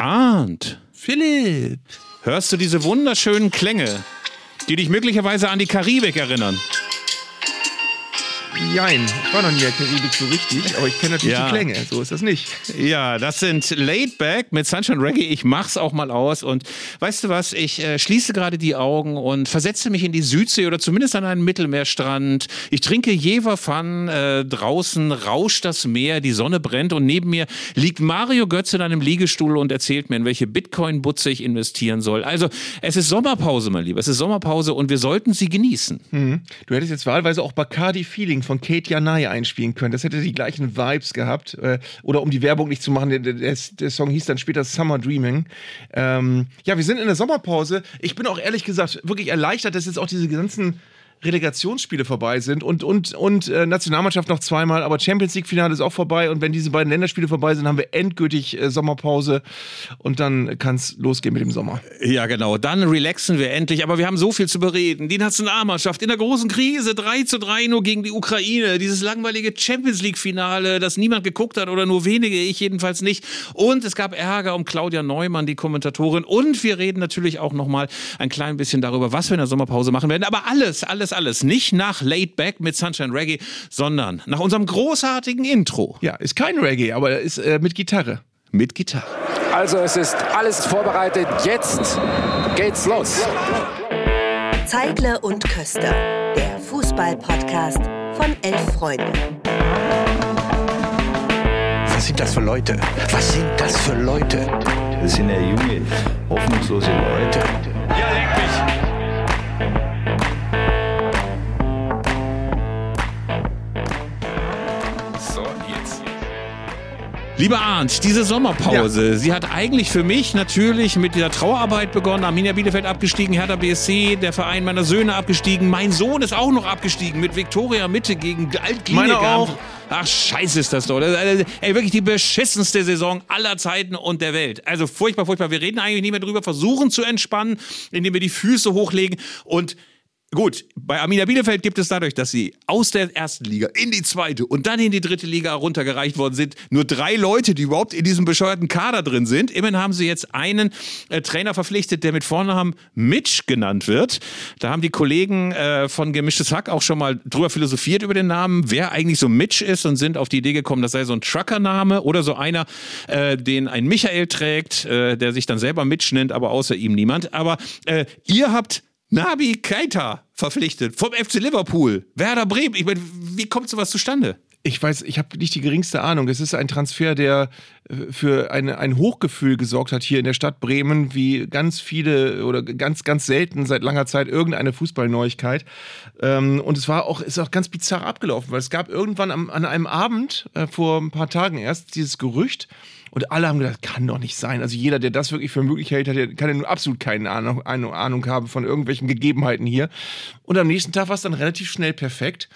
Arndt, Philipp. hörst du diese wunderschönen Klänge, die dich möglicherweise an die Karibik erinnern? Jein, ich war noch nie der Karibik so richtig, aber ich kenne natürlich Ja. die Klänge, so ist das nicht. Ja, das sind Laid Back mit Sunshine Reggae. Ich mach's auch mal aus. Und weißt du was? Ich äh, schließe gerade die Augen und versetze mich in die Südsee oder zumindest an einen Mittelmeerstrand. Ich trinke Jever Fun. Äh, draußen rauscht das Meer, die Sonne brennt und neben mir liegt Mario Götze in einem Liegestuhl und erzählt mir, in welche Bitcoin-Butze ich investieren soll. Also, es ist Sommerpause, mein Lieber. Es ist Sommerpause und wir sollten sie genießen. Du hättest jetzt wahlweise auch Bacardi Feeling von Kate Janai einspielen können. Das hätte die gleichen Vibes gehabt. Äh, oder um die Werbung nicht zu machen, der, der, der Song hieß dann später Summer Dreaming. Ähm, ja, wir sind in der Sommerpause. Ich bin auch ehrlich gesagt wirklich erleichtert, dass jetzt auch diese ganzen Relegationsspiele vorbei sind und, und, und äh, Nationalmannschaft noch zweimal, aber Champions League-Finale ist auch vorbei und wenn diese beiden Länderspiele vorbei sind, haben wir endgültig äh, Sommerpause und dann kann es losgehen mit dem Sommer. Ja, genau. Dann relaxen wir endlich. Aber wir haben so viel zu bereden. Die Nationalmannschaft in der großen Krise. 3 zu 3 nur gegen die Ukraine. Dieses langweilige Champions League-Finale, das niemand geguckt hat oder nur wenige, ich jedenfalls nicht. Und es gab Ärger um Claudia Neumann, die Kommentatorin. Und wir reden natürlich auch nochmal ein klein bisschen darüber, was wir in der Sommerpause machen werden. Aber alles, alles, alles. Nicht nach Laid Back mit Sunshine Reggae, sondern nach unserem großartigen Intro Ja, ist kein Reggae, aber ist äh, mit Gitarre. mit Gitarre. Also es ist alles vorbereitet. Jetzt geht's los. Zeigle und Köster, der Fußball-Podcast von elf Freunden. Was sind das für Leute? Was sind das für Leute? Das sind ja junge, hoffnungslose Leute. Lieber Arndt, diese Sommerpause, sie hat eigentlich für mich natürlich mit dieser Trauerarbeit begonnen. Arminia Bielefeld abgestiegen, Hertha BSC, der Verein meiner Söhne abgestiegen. Mein Sohn ist auch noch abgestiegen mit Viktoria Mitte gegen Altkliniker. Meiner auch. Ach, scheiße ist das doch. Das, ist, ey, wirklich die beschissenste Saison aller Zeiten und der Welt. Also furchtbar, furchtbar. Wir reden eigentlich nicht mehr drüber, versuchen zu entspannen, indem wir die Füße hochlegen und Gut, bei Arminia Bielefeld gibt es dadurch, dass sie aus der ersten Liga in die zweite und dann in die dritte Liga runtergereicht worden sind, nur drei Leute, die überhaupt in diesem bescheuerten Kader drin sind. Immerhin haben sie jetzt einen äh, Trainer verpflichtet, der mit Vornamen Mitch genannt wird. Da haben die Kollegen äh, von Gemischtes Hack auch schon mal drüber philosophiert über den Namen, wer eigentlich so Mitch ist und sind auf die Idee gekommen, das sei so ein Truckername oder so einer, äh, den ein Michael trägt, äh, der sich dann selber Mitch nennt, aber außer ihm niemand. Aber äh, ihr habt Nabi Keita verpflichtet vom FC Liverpool, Werder Bremen. Ich meine, wie kommt sowas zustande? Ich weiß, ich habe nicht die geringste Ahnung. Es ist ein Transfer, der äh, für eine, ein Hochgefühl gesorgt hat hier in der Stadt Bremen, wie ganz viele oder ganz, ganz selten seit langer Zeit irgendeine Fußballneuigkeit. Ähm, und es war auch, ist auch ganz bizarr abgelaufen, weil es gab irgendwann am, an einem Abend äh, vor ein paar Tagen erst dieses Gerücht. Und alle haben gedacht, kann doch nicht sein. Also jeder, der das wirklich für möglich hält, der kann ja nun absolut keine Ahnung, Ahnung haben von irgendwelchen Gegebenheiten hier. Und am nächsten Tag war es dann relativ schnell perfekt.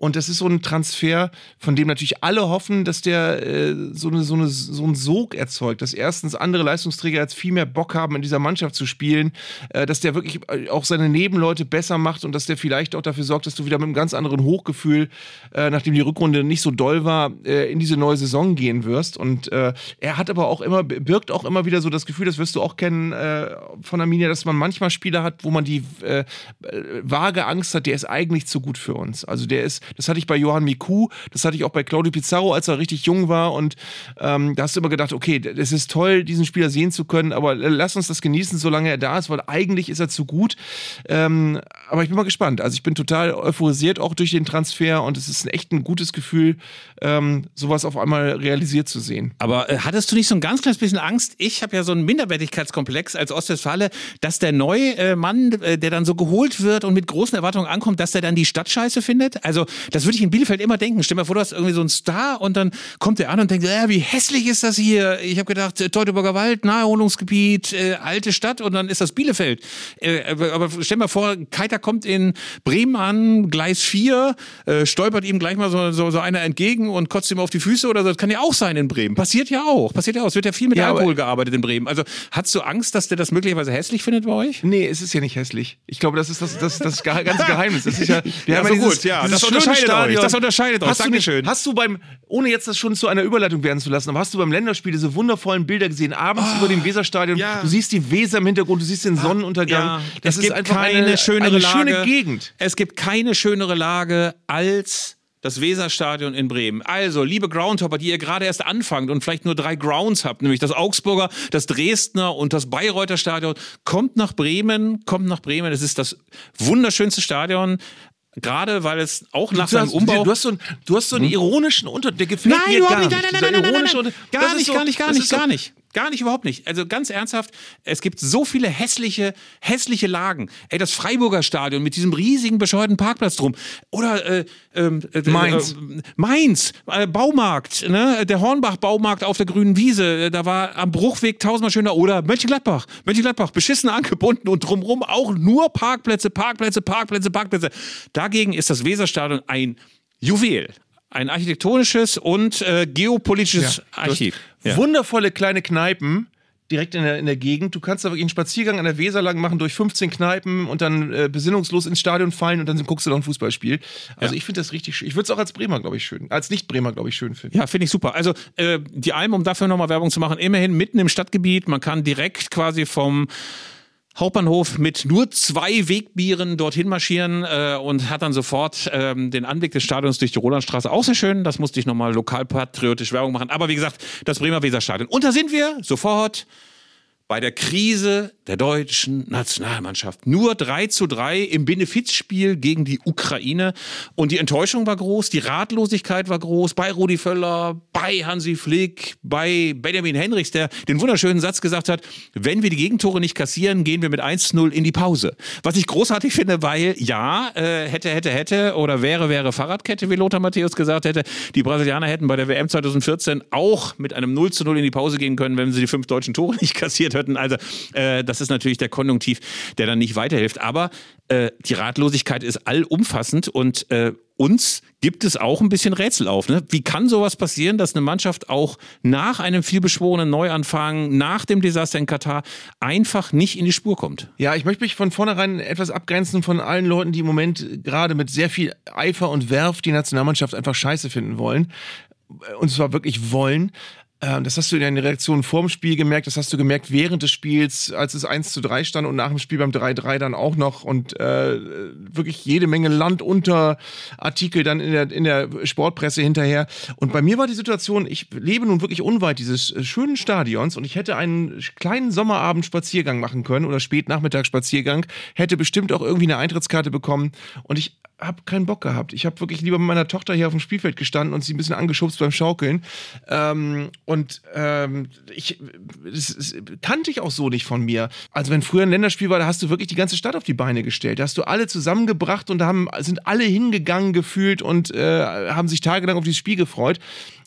Und das ist so ein Transfer, von dem natürlich alle hoffen, dass der äh, so, eine, so, eine, so einen Sog erzeugt, dass erstens andere Leistungsträger jetzt viel mehr Bock haben, in dieser Mannschaft zu spielen, äh, dass der wirklich äh, auch seine Nebenleute besser macht und dass der vielleicht auch dafür sorgt, dass du wieder mit einem ganz anderen Hochgefühl, äh, nachdem die Rückrunde nicht so doll war, äh, in diese neue Saison gehen wirst. Und äh, er hat aber auch immer, birgt auch immer wieder so das Gefühl, das wirst du auch kennen von Arminia, dass man manchmal Spieler hat, wo man die vage Angst hat, der ist eigentlich zu gut für uns. Also der ist, das hatte ich bei Johann Miku, das hatte ich auch bei Claudio Pizarro, als er richtig jung war. Und ähm, da hast du immer gedacht, okay, es ist toll, diesen Spieler sehen zu können, aber lass uns das genießen, solange er da ist, weil eigentlich ist er zu gut. Ähm, aber ich bin mal gespannt. Also ich bin total euphorisiert auch durch den Transfer und es ist echt ein gutes Gefühl, ähm, sowas auf einmal realisiert zu sehen. Aber äh, hattest du nicht so ein ganz kleines bisschen Angst? Ich habe ja so einen Minderwertigkeitskomplex als Ostwestfale, dass der neue äh, Mann, äh, der dann so geholt wird und mit großen Erwartungen ankommt, dass der dann die Stadt scheiße findet. Also das würde ich in Bielefeld immer denken. Stell dir mal vor, du hast irgendwie so einen Star und dann kommt der an und denkt, äh, wie hässlich ist das hier? Ich habe gedacht, äh, Teutoburger Wald, Naherholungsgebiet, äh, alte Stadt und dann ist das Bielefeld. Äh, aber stell dir mal vor, Keiter kommt in Bremen an, Gleis 4, äh, stolpert ihm gleich mal so, so, so einer entgegen und kotzt ihm auf die Füße oder so. Das kann ja auch sein in Bremen. Passiert ja auch. Passiert ja auch. Es wird ja viel mit Ja, Alkohol gearbeitet in Bremen. Also hast du Angst, dass der das möglicherweise hässlich findet bei euch? Nee, es ist ja nicht hässlich. Ich glaube, das ist das, das, das ganze Geheimnis. Das ist ja, wir Ja, haben so ja dieses, gut, ja, das schöne unterscheidet Stadion. euch. Das unterscheidet euch. Hast du, nicht, Dankeschön. hast du beim, ohne jetzt das schon zu einer Überleitung werden zu lassen, aber hast du beim Länderspiel diese wundervollen Bilder gesehen, abends über dem Weserstadion, Ah, ja. du siehst die Weser im Hintergrund, du siehst den Sonnenuntergang. Ja, das es ist gibt einfach keine eine, schönere eine Lage. schöne Gegend. Es gibt keine schönere Lage als das Weserstadion in Bremen. Also, liebe Groundhopper, die ihr gerade erst anfangt und vielleicht nur drei Grounds habt, nämlich das Augsburger, das Dresdner und das Bayreuther Stadion, kommt nach Bremen, kommt nach Bremen. Es ist das wunderschönste Stadion. Gerade weil es auch nach seinem Umbau. du hast so einen, du hast so einen ironischen Unter, der gefällt Nein, mir gar nicht. Nein, nein, nein, nein, nein, nein, Unter- Gar nicht, gar nicht, gar nicht, gar nicht. Gar nicht, überhaupt nicht. Also ganz ernsthaft, es gibt so viele hässliche, hässliche Lagen. Ey, das Freiburger Stadion mit diesem riesigen, bescheuerten Parkplatz drum. Oder äh, ähm, äh, Mainz. Äh, Mainz, äh, Baumarkt, ne? der Hornbach-Baumarkt auf der grünen Wiese. Äh, Da war am Bruchweg tausendmal schöner. Oder Mönchengladbach, Mönchengladbach, beschissen angebunden und drumrum auch nur Parkplätze, Parkplätze, Parkplätze, Parkplätze. Dagegen ist das Weserstadion ein Juwel. Ein architektonisches und äh, geopolitisches hast Archiv. Ja. Wundervolle kleine Kneipen direkt in der, in der Gegend. Du kannst da wirklich einen Spaziergang an der Weser lang machen durch 15 Kneipen und dann äh, besinnungslos ins Stadion fallen und dann guckst du noch ein Fußballspiel. Also Ja. ich finde das richtig schön. Ich würde es auch als Bremer, glaube ich, schön, als Nicht-Bremer, glaube ich, schön finden. Ja, finde ich super. Also äh, die Alm, um dafür nochmal Werbung zu machen, immerhin mitten im Stadtgebiet. Man kann direkt quasi vom Hauptbahnhof mit nur zwei Wegbieren dorthin marschieren äh, und hat dann sofort ähm, den Anblick des Stadions durch die Rolandstraße. Auch sehr schön. Das musste ich nochmal lokalpatriotisch Werbung machen. Aber wie gesagt, das Bremer Weserstadion. Und da sind wir sofort bei der Krise der deutschen Nationalmannschaft. Nur 3 zu 3 im Benefizspiel gegen die Ukraine. Und die Enttäuschung war groß, die Ratlosigkeit war groß bei Rudi Völler, bei Hansi Flick, bei Benjamin Henrichs, der den wunderschönen Satz gesagt hat, wenn wir die Gegentore nicht kassieren, gehen wir mit 1-0 in die Pause. Was ich großartig finde, weil ja, äh, hätte, hätte, hätte oder wäre, wäre Fahrradkette, wie Lothar Matthäus gesagt hätte, die Brasilianer hätten bei der WM 2014 auch mit einem 0 zu 0 in die Pause gehen können, wenn sie die fünf deutschen Tore nicht kassiert hätten. Also äh, das ist natürlich der Konjunktiv, der dann nicht weiterhilft. Aber äh, die Ratlosigkeit ist allumfassend und äh, uns gibt es auch ein bisschen Rätsel auf. Ne? Wie kann sowas passieren, dass eine Mannschaft auch nach einem vielbeschworenen Neuanfang, nach dem Desaster in Katar, einfach nicht in die Spur kommt? Ja, ich möchte mich von vornherein etwas abgrenzen von allen Leuten, die im Moment gerade mit sehr viel Eifer und Werf die Nationalmannschaft einfach scheiße finden wollen. Und zwar wirklich wollen. Ähm, Das hast du in den Reaktionen vorm Spiel gemerkt, das hast du gemerkt während des Spiels, als es 1 zu 3 stand und nach dem Spiel beim 3-3 dann auch noch und äh, wirklich jede Menge Land unter Artikel dann in der, in der Sportpresse hinterher. Und bei mir war die Situation, ich lebe nun wirklich unweit dieses äh, schönen Stadions und ich hätte einen kleinen Sommerabend-Spaziergang machen können oder Spätnachmittagsspaziergang, hätte bestimmt auch irgendwie eine Eintrittskarte bekommen und ich habe keinen Bock gehabt. Ich habe wirklich lieber mit meiner Tochter hier auf dem Spielfeld gestanden und sie ein bisschen angeschubst beim Schaukeln. Ähm, und ähm, ich, das, das kannte ich auch so nicht von mir. Also wenn früher ein Länderspiel war, da hast du wirklich die ganze Stadt auf die Beine gestellt. Da hast du alle zusammengebracht und da haben, sind alle hingegangen gefühlt und äh, haben sich tagelang auf dieses Spiel gefreut.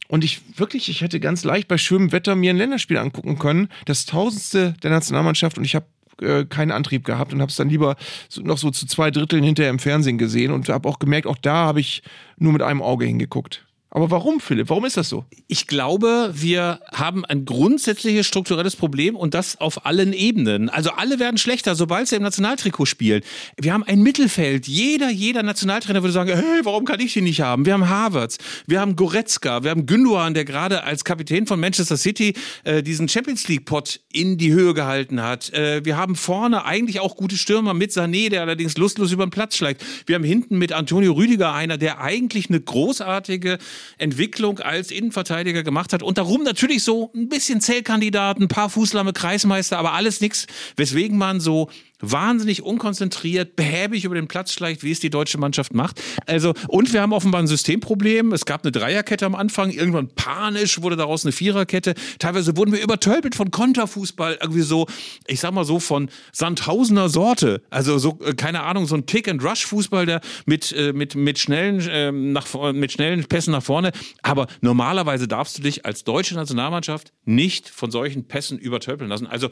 Und ich wirklich, ich hätte ganz leicht bei schönem Wetter mir ein Länderspiel angucken können. Das tausendste der Nationalmannschaft und ich habe äh, keinen Antrieb gehabt und habe es dann lieber so, noch so zu zwei Dritteln hinterher im Fernsehen gesehen und habe auch gemerkt, auch da habe ich nur mit einem Auge hingeguckt. Aber warum, Philipp? Warum ist das so? Ich glaube, wir haben ein grundsätzliches strukturelles Problem und das auf allen Ebenen. Also alle werden schlechter, sobald sie im Nationaltrikot spielen. Wir haben ein Mittelfeld. Jeder, jeder Nationaltrainer würde sagen, hey, warum kann ich die nicht haben? Wir haben Havertz, wir haben Goretzka, wir haben Gündogan, der gerade als Kapitän von Manchester City äh, diesen Champions League Pot in die Höhe gehalten hat. Äh, wir haben vorne eigentlich auch gute Stürmer mit Sané, der allerdings lustlos über den Platz schlägt. Wir haben hinten mit Antonio Rüdiger einer, der eigentlich eine großartige Entwicklung als Innenverteidiger gemacht hat. Und darum natürlich so ein bisschen Zählkandidaten, ein paar Fußlamme, Kreismeister, aber alles nichts, weswegen man so wahnsinnig unkonzentriert, behäbig über den Platz schleicht, wie es die deutsche Mannschaft macht. Also, und wir haben offenbar ein Systemproblem. Es gab eine Dreierkette am Anfang, irgendwann panisch wurde daraus eine Viererkette. Teilweise wurden wir übertölpelt von Konterfußball, irgendwie so, ich sag mal so, von Sandhausener Sorte. Also so, äh, keine Ahnung, so ein Pick-and-Rush-Fußball, der mit, äh, mit, mit, schnellen, ähm, nach, mit schnellen Pässen nach vorne. Aber normalerweise darfst du dich als deutsche Nationalmannschaft nicht von solchen Pässen übertölpeln lassen. Also,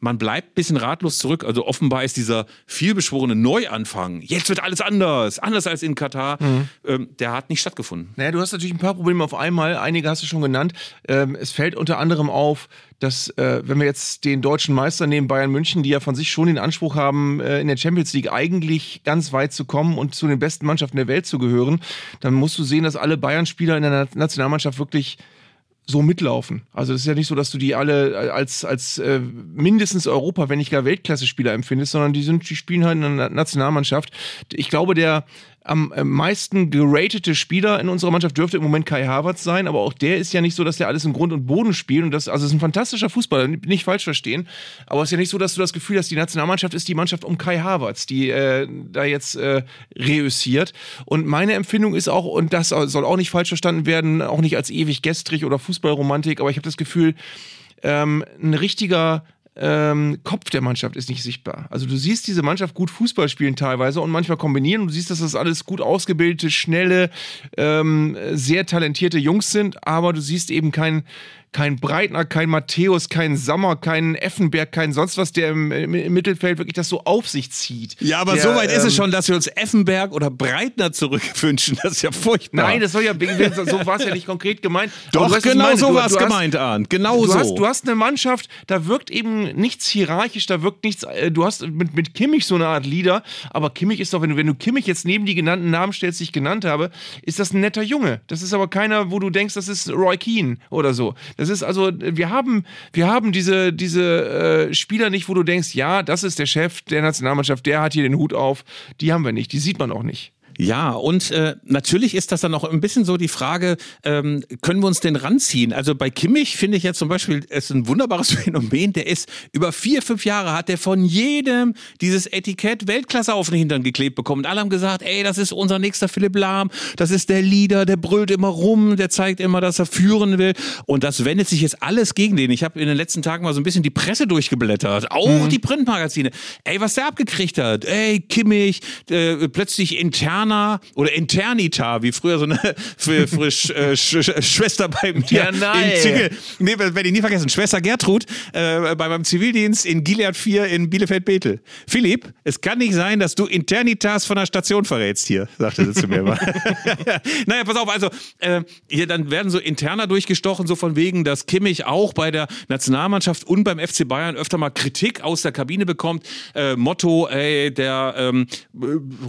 man bleibt ein bisschen ratlos zurück. Also offenbar ist dieser vielbeschworene Neuanfang, jetzt wird alles anders, anders als in Katar, mhm. ähm, der hat nicht stattgefunden. Naja, du hast natürlich ein paar Probleme auf einmal, einige hast du schon genannt. Ähm, es fällt unter anderem auf, dass, äh, wenn wir jetzt den deutschen Meister nehmen, Bayern München, die ja von sich schon den Anspruch haben, äh, in der Champions League eigentlich ganz weit zu kommen und zu den besten Mannschaften der Welt zu gehören, dann musst du sehen, dass alle Bayern-Spieler in der Nationalmannschaft wirklich so mitlaufen. Also es ist ja nicht so, dass du die alle als, als äh, mindestens Europa, wenn nicht gar Weltklasse-Spieler empfindest, sondern die sind, die spielen halt in der Nationalmannschaft. Ich glaube, der am äh, meisten geratete Spieler in unserer Mannschaft dürfte im Moment Kai Havertz sein, aber auch der ist ja nicht so, dass der alles im Grund und Boden spielt und das, also ist ein fantastischer Fußballer, nicht falsch verstehen, aber es ist ja nicht so, dass du das Gefühl hast, die Nationalmannschaft ist die Mannschaft um Kai Havertz, die äh, da jetzt äh, reüssiert. Und meine Empfindung ist auch, und das soll auch nicht falsch verstanden werden, auch nicht als ewig gestrig oder Fußballromantik, aber ich habe das Gefühl, ähm, ein richtiger ähm, Kopf der Mannschaft ist nicht sichtbar. Also du siehst diese Mannschaft gut Fußball spielen teilweise und manchmal kombinieren. Du siehst, dass das alles gut ausgebildete, schnelle, ähm, sehr talentierte Jungs sind, aber du siehst eben kein, kein Breitner, kein Matthäus, kein Sammer, kein Effenberg, kein sonst was, der im, im Mittelfeld wirklich das so auf sich zieht. Ja, aber der, so weit ähm, ist es ähm, schon, dass wir uns Effenberg oder Breitner zurückwünschen. Das ist ja furchtbar. Nein, das soll ja, so war es ja nicht konkret gemeint. Doch, genau so war es gemeint, Arndt. Genau du so. Hast, du hast eine Mannschaft, da wirkt eben nichts hierarchisch, da wirkt nichts, äh, du hast mit, mit Kimmich so eine Art Leader, aber Kimmich ist doch, wenn du, wenn du Kimmich jetzt neben die genannten Namen stellst, die ich genannt habe, ist das ein netter Junge. Das ist aber keiner, wo du denkst, das ist Roy Keane oder so. Das ist also, wir haben, wir haben diese, diese äh, Spieler nicht, wo du denkst, ja, das ist der Chef der Nationalmannschaft, der hat hier den Hut auf. Die haben wir nicht, die sieht man auch nicht. Ja, und äh, natürlich ist das dann auch ein bisschen so die Frage, ähm, können wir uns denn ranziehen? Also bei Kimmich finde ich jetzt zum Beispiel, ist ein wunderbares Phänomen, der ist über vier, fünf Jahre hat der von jedem dieses Etikett Weltklasse auf den Hintern geklebt bekommen. Und alle haben gesagt, ey, das ist unser nächster Philipp Lahm, das ist der Leader, der brüllt immer rum, der zeigt immer, dass er führen will. Und das wendet sich jetzt alles gegen den. Ich habe in den letzten Tagen mal so ein bisschen die Presse durchgeblättert, auch mhm. die Printmagazine. Ey, was der abgekriegt hat. Ey, Kimmich, äh, plötzlich intern Interna oder Internita, wie früher so eine für, für Sch, äh, Sch, Sch, Schwester beim ja, nein. Zivil, nee, werde ich nie vergessen, Schwester Gertrud äh, bei meinem Zivildienst in Gilead 4 in Bielefeld-Bethel. Philipp, es kann nicht sein, dass du Internitas von der Station verrätst hier, sagte sie zu mir immer. naja, pass auf, also äh, hier dann werden so Interna durchgestochen, so von wegen, dass Kimmich auch bei der Nationalmannschaft und beim FC Bayern öfter mal Kritik aus der Kabine bekommt. Äh, Motto, ey, der ähm,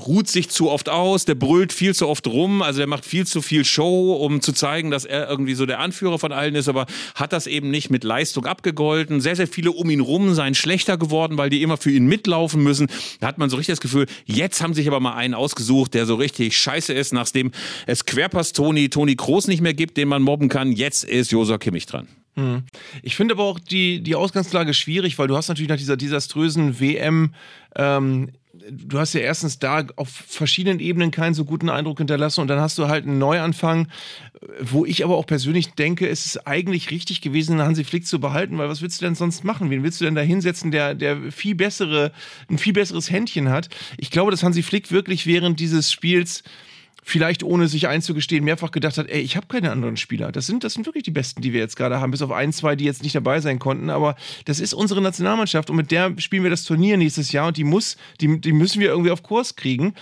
ruht sich zu oft aus aus, der brüllt viel zu oft rum, also der macht viel zu viel Show, um zu zeigen, dass er irgendwie so der Anführer von allen ist, aber hat das eben nicht mit Leistung abgegolten. Sehr, sehr viele um ihn rum seien schlechter geworden, weil die immer für ihn mitlaufen müssen. Da hat man so richtig das Gefühl, jetzt haben sich aber mal einen ausgesucht, der so richtig scheiße ist, nachdem es Querpass Toni, Toni Kroos nicht mehr gibt, den man mobben kann. Jetzt ist Josua Kimmich dran. Hm. Ich finde aber auch die, die Ausgangslage schwierig, weil du hast natürlich nach dieser desaströsen WM ähm, du hast ja erstens da auf verschiedenen Ebenen keinen so guten Eindruck hinterlassen und dann hast du halt einen Neuanfang, wo ich aber auch persönlich denke, es ist eigentlich richtig gewesen, Hansi Flick zu behalten, weil was willst du denn sonst machen? Wen willst du denn da hinsetzen, der, der viel bessere, ein viel besseres Händchen hat? Ich glaube, dass Hansi Flick wirklich während dieses Spiels vielleicht ohne sich einzugestehen mehrfach gedacht hat, ey, ich habe keine anderen Spieler. Das sind, das sind wirklich die Besten, die wir jetzt gerade haben, bis auf ein, zwei, die jetzt nicht dabei sein konnten. Aber das ist unsere Nationalmannschaft und mit der spielen wir das Turnier nächstes Jahr und die muss, die, die müssen wir irgendwie auf Kurs kriegen.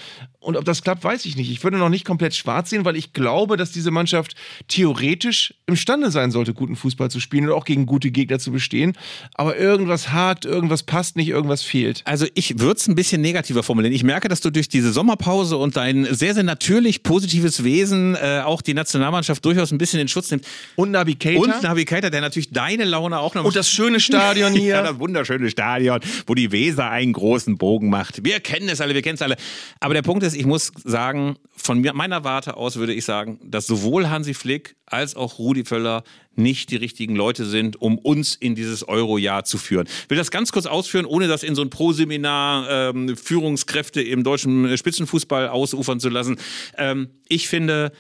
Und ob das klappt, weiß ich nicht. Ich würde noch nicht komplett schwarz sehen, weil ich glaube, dass diese Mannschaft theoretisch imstande sein sollte, guten Fußball zu spielen und auch gegen gute Gegner zu bestehen. Aber irgendwas hakt, irgendwas passt nicht, irgendwas fehlt. Also ich würde es ein bisschen negativer formulieren. Ich merke, dass du durch diese Sommerpause und dein sehr, sehr natürlich positives Wesen äh, auch die Nationalmannschaft durchaus ein bisschen in Schutz nimmt. Und Navi Keita. Und Navi Keita, der natürlich deine Laune auch noch... Und das schöne Stadion hier. ja, das wunderschöne Stadion, wo die Weser einen großen Bogen macht. Wir kennen es alle, wir kennen es alle. Aber der Punkt ist, ich muss sagen, von meiner Warte aus würde ich sagen, dass sowohl Hansi Flick als auch Rudi Völler nicht die richtigen Leute sind, um uns in dieses Euro-Jahr zu führen. Ich will das ganz kurz ausführen, ohne das in so ein Pro-Seminar ähm, Führungskräfte im deutschen Spitzenfußball ausufern zu lassen. Ähm, ich finde,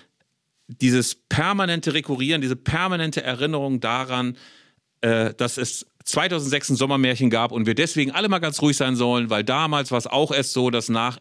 dieses permanente Rekurrieren, diese permanente Erinnerung daran, äh, dass es 2006 ein Sommermärchen gab und wir deswegen alle mal ganz ruhig sein sollen, weil damals war es auch erst so, dass nach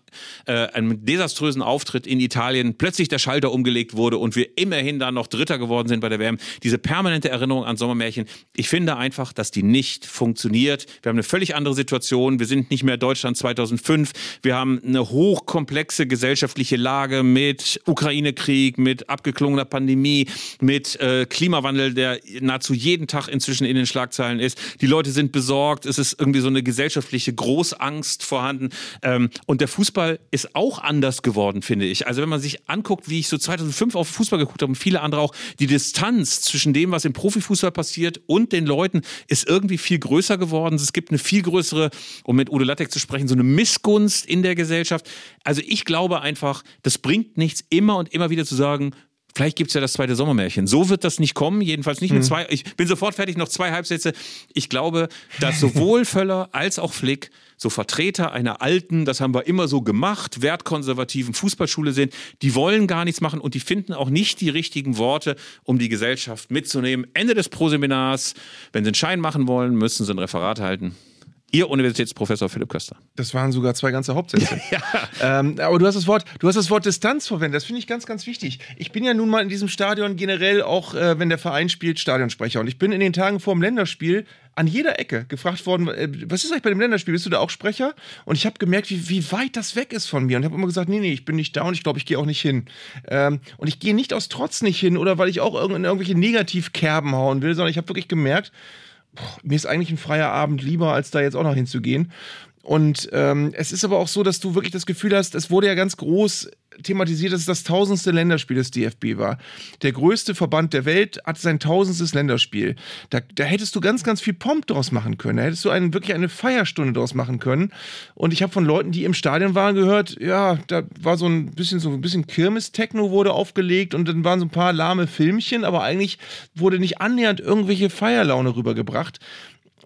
äh, einem desaströsen Auftritt in Italien plötzlich der Schalter umgelegt wurde und wir immerhin dann noch Dritter geworden sind bei der WM. Diese permanente Erinnerung an Sommermärchen, ich finde einfach, dass die nicht funktioniert. Wir haben eine völlig andere Situation. Wir sind nicht mehr Deutschland 2005. Wir haben eine hochkomplexe gesellschaftliche Lage mit Ukraine-Krieg, mit abgeklungener Pandemie, mit äh, Klimawandel, der nahezu jeden Tag inzwischen in den Schlagzeilen ist. Die Leute sind besorgt. Es ist irgendwie so eine gesellschaftliche Großangst vorhanden. Ähm, und der Fußball ist auch anders geworden, finde ich. Also wenn man sich anguckt, wie ich so 2005 auf Fußball geguckt habe und viele andere auch, die Distanz zwischen dem, was im Profifußball passiert und den Leuten ist irgendwie viel größer geworden. Es gibt eine viel größere, um mit Udo Lattek zu sprechen, so eine Missgunst in der Gesellschaft. Also ich glaube einfach, das bringt nichts, immer und immer wieder zu sagen, Vielleicht gibt es ja das zweite Sommermärchen. So wird das nicht kommen, jedenfalls nicht mit Mhm. zwei. Ich bin sofort fertig, noch zwei Halbsätze. Ich glaube, dass sowohl Völler als auch Flick so Vertreter einer alten, das haben wir immer so gemacht, wertkonservativen Fußballschule sind. Die wollen gar nichts machen und die finden auch nicht die richtigen Worte, um die Gesellschaft mitzunehmen. Ende des Proseminars. Wenn sie einen Schein machen wollen, müssen sie ein Referat halten. Ihr Universitätsprofessor Philipp Köster. Das waren sogar zwei ganze Hauptsätze. ähm, aber du hast das Wort, du hast das Wort Distanz verwendet. Das finde ich ganz, ganz wichtig. Ich bin ja nun mal in diesem Stadion generell auch, äh, wenn der Verein spielt, Stadionsprecher. Und ich bin in den Tagen vor dem Länderspiel an jeder Ecke gefragt worden, äh, was ist eigentlich bei dem Länderspiel? Bist du da auch Sprecher? Und ich habe gemerkt, wie, wie weit das weg ist von mir. Und habe immer gesagt, nee, nee, ich bin nicht da und ich glaube, ich gehe auch nicht hin. Ähm, und ich gehe nicht aus Trotz nicht hin oder weil ich auch in irgendwelche Negativkerben hauen will, sondern ich habe wirklich gemerkt, boah, mir ist eigentlich ein freier Abend lieber, als da jetzt auch noch hinzugehen. Und ähm, es ist aber auch so, dass du wirklich das Gefühl hast, es wurde ja ganz groß thematisiert, dass es das tausendste Länderspiel des DFB war. Der größte Verband der Welt hat sein tausendstes Länderspiel. Da, da hättest du ganz, ganz viel Pomp draus machen können. Da hättest du einen, wirklich eine Feierstunde draus machen können. Und ich habe von Leuten, die im Stadion waren, gehört, ja, da war so ein bisschen so ein bisschen Kirmes-Techno wurde aufgelegt und dann waren so ein paar lahme Filmchen, aber eigentlich wurde nicht annähernd irgendwelche Feierlaune rübergebracht.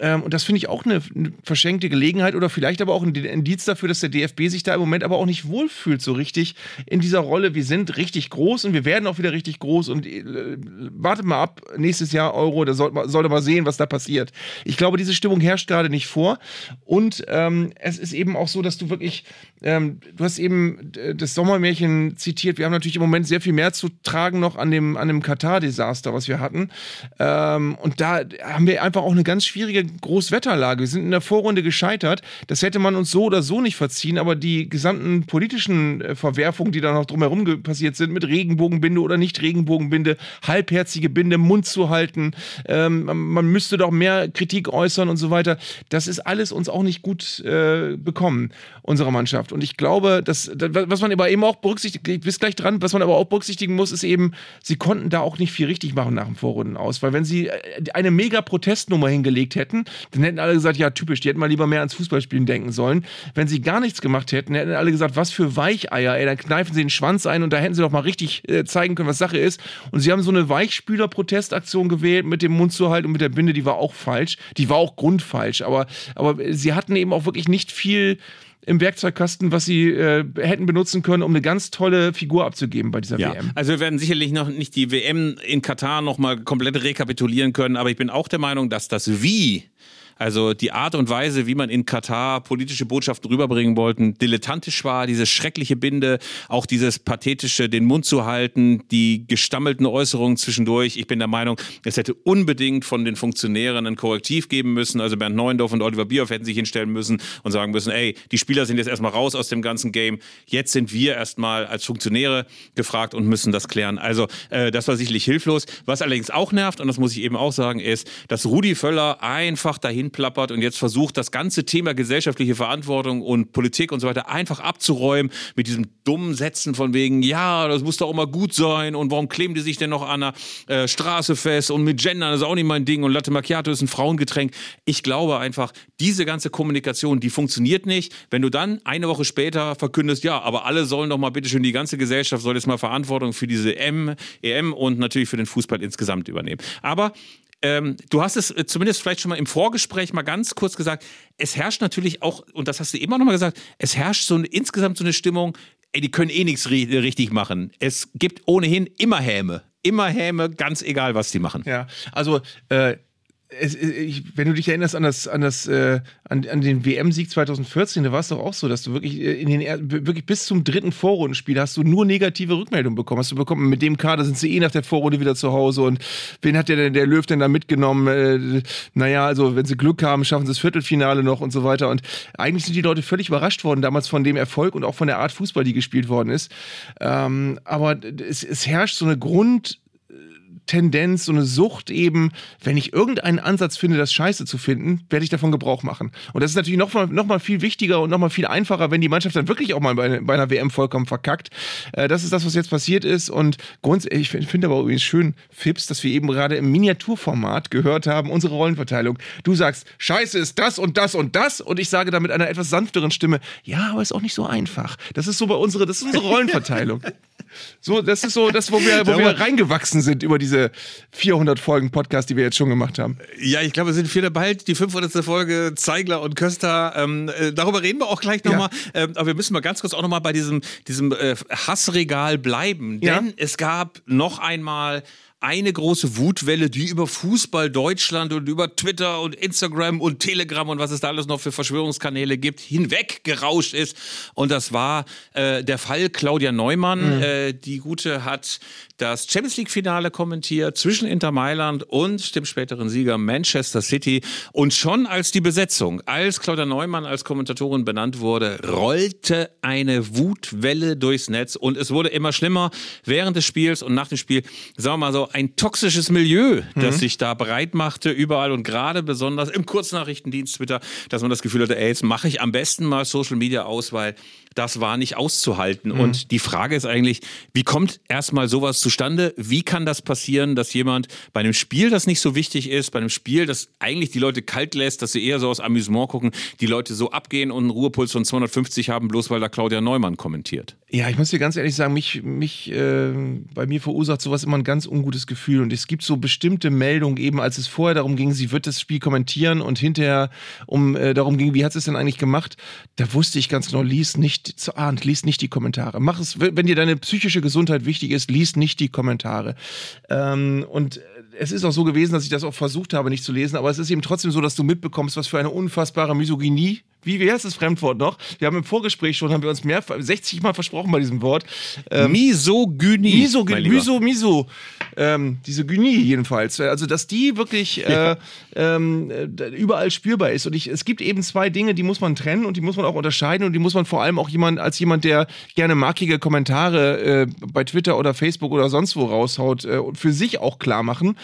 Ähm, und das finde ich auch eine, eine verschenkte Gelegenheit oder vielleicht aber auch ein Indiz dafür, dass der DFB sich da im Moment aber auch nicht wohlfühlt so richtig in dieser Rolle. Wir sind richtig groß und wir werden auch wieder richtig groß und äh, wartet mal ab, nächstes Jahr Euro, da sollte man, sollte mal sehen, was da passiert. Ich glaube, diese Stimmung herrscht gerade nicht vor und ähm, es ist eben auch so, dass du wirklich, ähm, du hast eben äh, das Sommermärchen zitiert, wir haben natürlich im Moment sehr viel mehr zu tragen noch an dem, an dem Katar-Desaster, was wir hatten ähm, und da haben wir einfach auch eine ganz schwierige Großwetterlage. Wir sind in der Vorrunde gescheitert. Das hätte man uns so oder so nicht verziehen, aber die gesamten politischen äh, Verwerfungen, die da noch drumherum passiert sind, mit Regenbogenbinde oder nicht Regenbogenbinde, halbherzige Binde, Mund zu halten, ähm, man, müsste doch mehr Kritik äußern und so weiter. Das ist alles uns auch nicht gut äh, bekommen, unserer Mannschaft. Und ich glaube, dass, das, was man aber eben auch berücksichtigt, ich bin gleich dran, was man aber auch berücksichtigen muss, ist eben, sie konnten da auch nicht viel richtig machen nach dem Vorrunden aus, weil wenn sie äh, eine mega Protestnummer hingelegt hätten, dann hätten alle gesagt, ja, typisch, die hätten mal lieber mehr ans Fußballspielen denken sollen. Wenn sie gar nichts gemacht hätten, hätten alle gesagt, was für Weicheier, ey, dann kneifen sie den Schwanz ein und da hätten sie doch mal richtig äh, zeigen können, was Sache ist. Und sie haben so eine Weichspüler-Protestaktion gewählt mit dem Mund zu halten und mit der Binde, die war auch falsch. Die war auch grundfalsch, aber, aber sie hatten eben auch wirklich nicht viel im Werkzeugkasten, was sie äh, hätten benutzen können, um eine ganz tolle Figur abzugeben bei dieser Ja, WM. also wir werden sicherlich noch nicht die WM in Katar nochmal komplett rekapitulieren können, aber ich bin auch der Meinung, dass das Wie, also die Art und Weise, wie man in Katar politische Botschaften rüberbringen wollten, dilettantisch war, diese schreckliche Binde, auch dieses pathetische, den Mund zu halten, die gestammelten Äußerungen zwischendurch. Ich bin der Meinung, es hätte unbedingt von den Funktionären ein Korrektiv geben müssen. Also Bernd Neuendorf und Oliver Bierhoff hätten sich hinstellen müssen und sagen müssen, ey, die Spieler sind jetzt erstmal raus aus dem ganzen Game. Jetzt sind wir erstmal als Funktionäre gefragt und müssen das klären. Also äh, das war sicherlich hilflos. Was allerdings auch nervt, und das muss ich eben auch sagen, ist, dass Rudi Völler einfach dahin plappert und jetzt versucht, das ganze Thema gesellschaftliche Verantwortung und Politik und so weiter einfach abzuräumen mit diesem dummen Sätzen von wegen, ja, das muss doch auch mal gut sein und warum kleben die sich denn noch an der äh, Straße fest und mit Gendern ist auch nicht mein Ding und Latte Macchiato ist ein Frauengetränk. Ich glaube einfach, diese ganze Kommunikation, die funktioniert nicht, wenn du dann eine Woche später verkündest, ja, aber alle sollen doch mal bitteschön, die ganze Gesellschaft soll jetzt mal Verantwortung für diese M, EM und natürlich für den Fußball insgesamt übernehmen. Aber ähm, du hast es äh, zumindest vielleicht schon mal im Vorgespräch mal ganz kurz gesagt, es herrscht natürlich auch, und das hast du immer noch mal gesagt, es herrscht so eine, insgesamt so eine Stimmung, ey, die können eh nichts ri richtig machen. Es gibt ohnehin immer Häme. Immer Häme, ganz egal, was die machen. Ja, also äh, es, ich, wenn du dich erinnerst an das, an das, äh, an, an den WM-Sieg 2014, da war es doch auch so, dass du wirklich äh, in den wirklich bis zum dritten Vorrundenspiel hast du nur negative Rückmeldungen bekommen. Hast du bekommen, mit dem Kader sind sie eh nach der Vorrunde wieder zu Hause und wen hat der denn der Löw denn da mitgenommen? Äh, naja, also wenn sie Glück haben, schaffen sie das Viertelfinale noch und so weiter. Und eigentlich sind die Leute völlig überrascht worden damals von dem Erfolg und auch von der Art Fußball, die gespielt worden ist. Ähm, aber es, es herrscht so eine Grund Tendenz, so eine Sucht eben, wenn ich irgendeinen Ansatz finde, das scheiße zu finden, werde ich davon Gebrauch machen. Und das ist natürlich noch mal, noch mal viel wichtiger und noch mal viel einfacher, wenn die Mannschaft dann wirklich auch mal bei, bei einer WM vollkommen verkackt. Äh, das ist das, was jetzt passiert ist. Und grundsätzlich, ich finde aber übrigens schön, Fips, dass wir eben gerade im Miniaturformat gehört haben, unsere Rollenverteilung. Du sagst, scheiße ist das und das und das. Und ich sage dann mit einer etwas sanfteren Stimme, ja, aber ist auch nicht so einfach. Das ist so bei unsere, das ist unsere Rollenverteilung. So, das ist so das, wo wir, wo wir reingewachsen sind über diese 400 Folgen Podcast, die wir jetzt schon gemacht haben. Ja, ich glaube, es sind viele bald die 500. Folge Zeigler und Köster. Ähm, äh, darüber reden wir auch gleich nochmal. Ja. Ähm, aber wir müssen mal ganz kurz auch nochmal bei diesem, diesem äh, Hassregal bleiben. Ja. Denn es gab noch einmal eine große Wutwelle, die über Fußball Deutschland und über Twitter und Instagram und Telegram und was es da alles noch für Verschwörungskanäle gibt, hinweg gerauscht ist. Und das war äh, der Fall Claudia Neumann. Mhm. Äh, die Gute hat das Champions League-Finale kommentiert zwischen Inter Mailand und dem späteren Sieger Manchester City. Und schon als die Besetzung, als Claudia Neumann als Kommentatorin benannt wurde, rollte eine Wutwelle durchs Netz und es wurde immer schlimmer während des Spiels und nach dem Spiel. Sagen wir mal so, ein toxisches Milieu, das mhm. sich da breit machte überall und gerade besonders im Kurznachrichtendienst Twitter, dass man das Gefühl hatte, ey, jetzt mache ich am besten mal Social Media aus, weil das war nicht auszuhalten. Mhm. Und die Frage ist eigentlich, wie kommt erstmal sowas zustande? Wie kann das passieren, dass jemand bei einem Spiel, das nicht so wichtig ist, bei einem Spiel, das eigentlich die Leute kalt lässt, dass sie eher so aus Amüsement gucken, die Leute so abgehen und einen Ruhepuls von 250 haben, bloß weil da Claudia Neumann kommentiert? Ja, ich muss dir ganz ehrlich sagen, mich, mich äh, bei mir verursacht sowas immer ein ganz ungutes Gefühl. Und es gibt so bestimmte Meldungen, eben als es vorher darum ging, sie wird das Spiel kommentieren und hinterher um äh, darum ging, wie hat sie es denn eigentlich gemacht, da wusste ich ganz genau, lies nicht zu ahnt, lies nicht die Kommentare. Mach es, wenn dir deine psychische Gesundheit wichtig ist, lies nicht die Kommentare. Ähm, und es ist auch so gewesen, dass ich das auch versucht habe, nicht zu lesen, aber es ist eben trotzdem so, dass du mitbekommst, was für eine unfassbare Misogynie wie, wie heißt das Fremdwort noch? Wir haben im Vorgespräch schon, haben wir uns mehr, 60 Mal versprochen bei diesem Wort. Ähm, Misogynie. Misogynie, Miso, Miso. Ähm, diese Gynie jedenfalls. Also, dass die wirklich äh, ähm, überall spürbar ist. Und ich, es gibt eben zwei Dinge, die muss man trennen und die muss man auch unterscheiden und die muss man vor allem auch jemand, als jemand, der gerne markige Kommentare äh, bei Twitter oder Facebook oder sonst wo raushaut, äh, für sich auch klar machen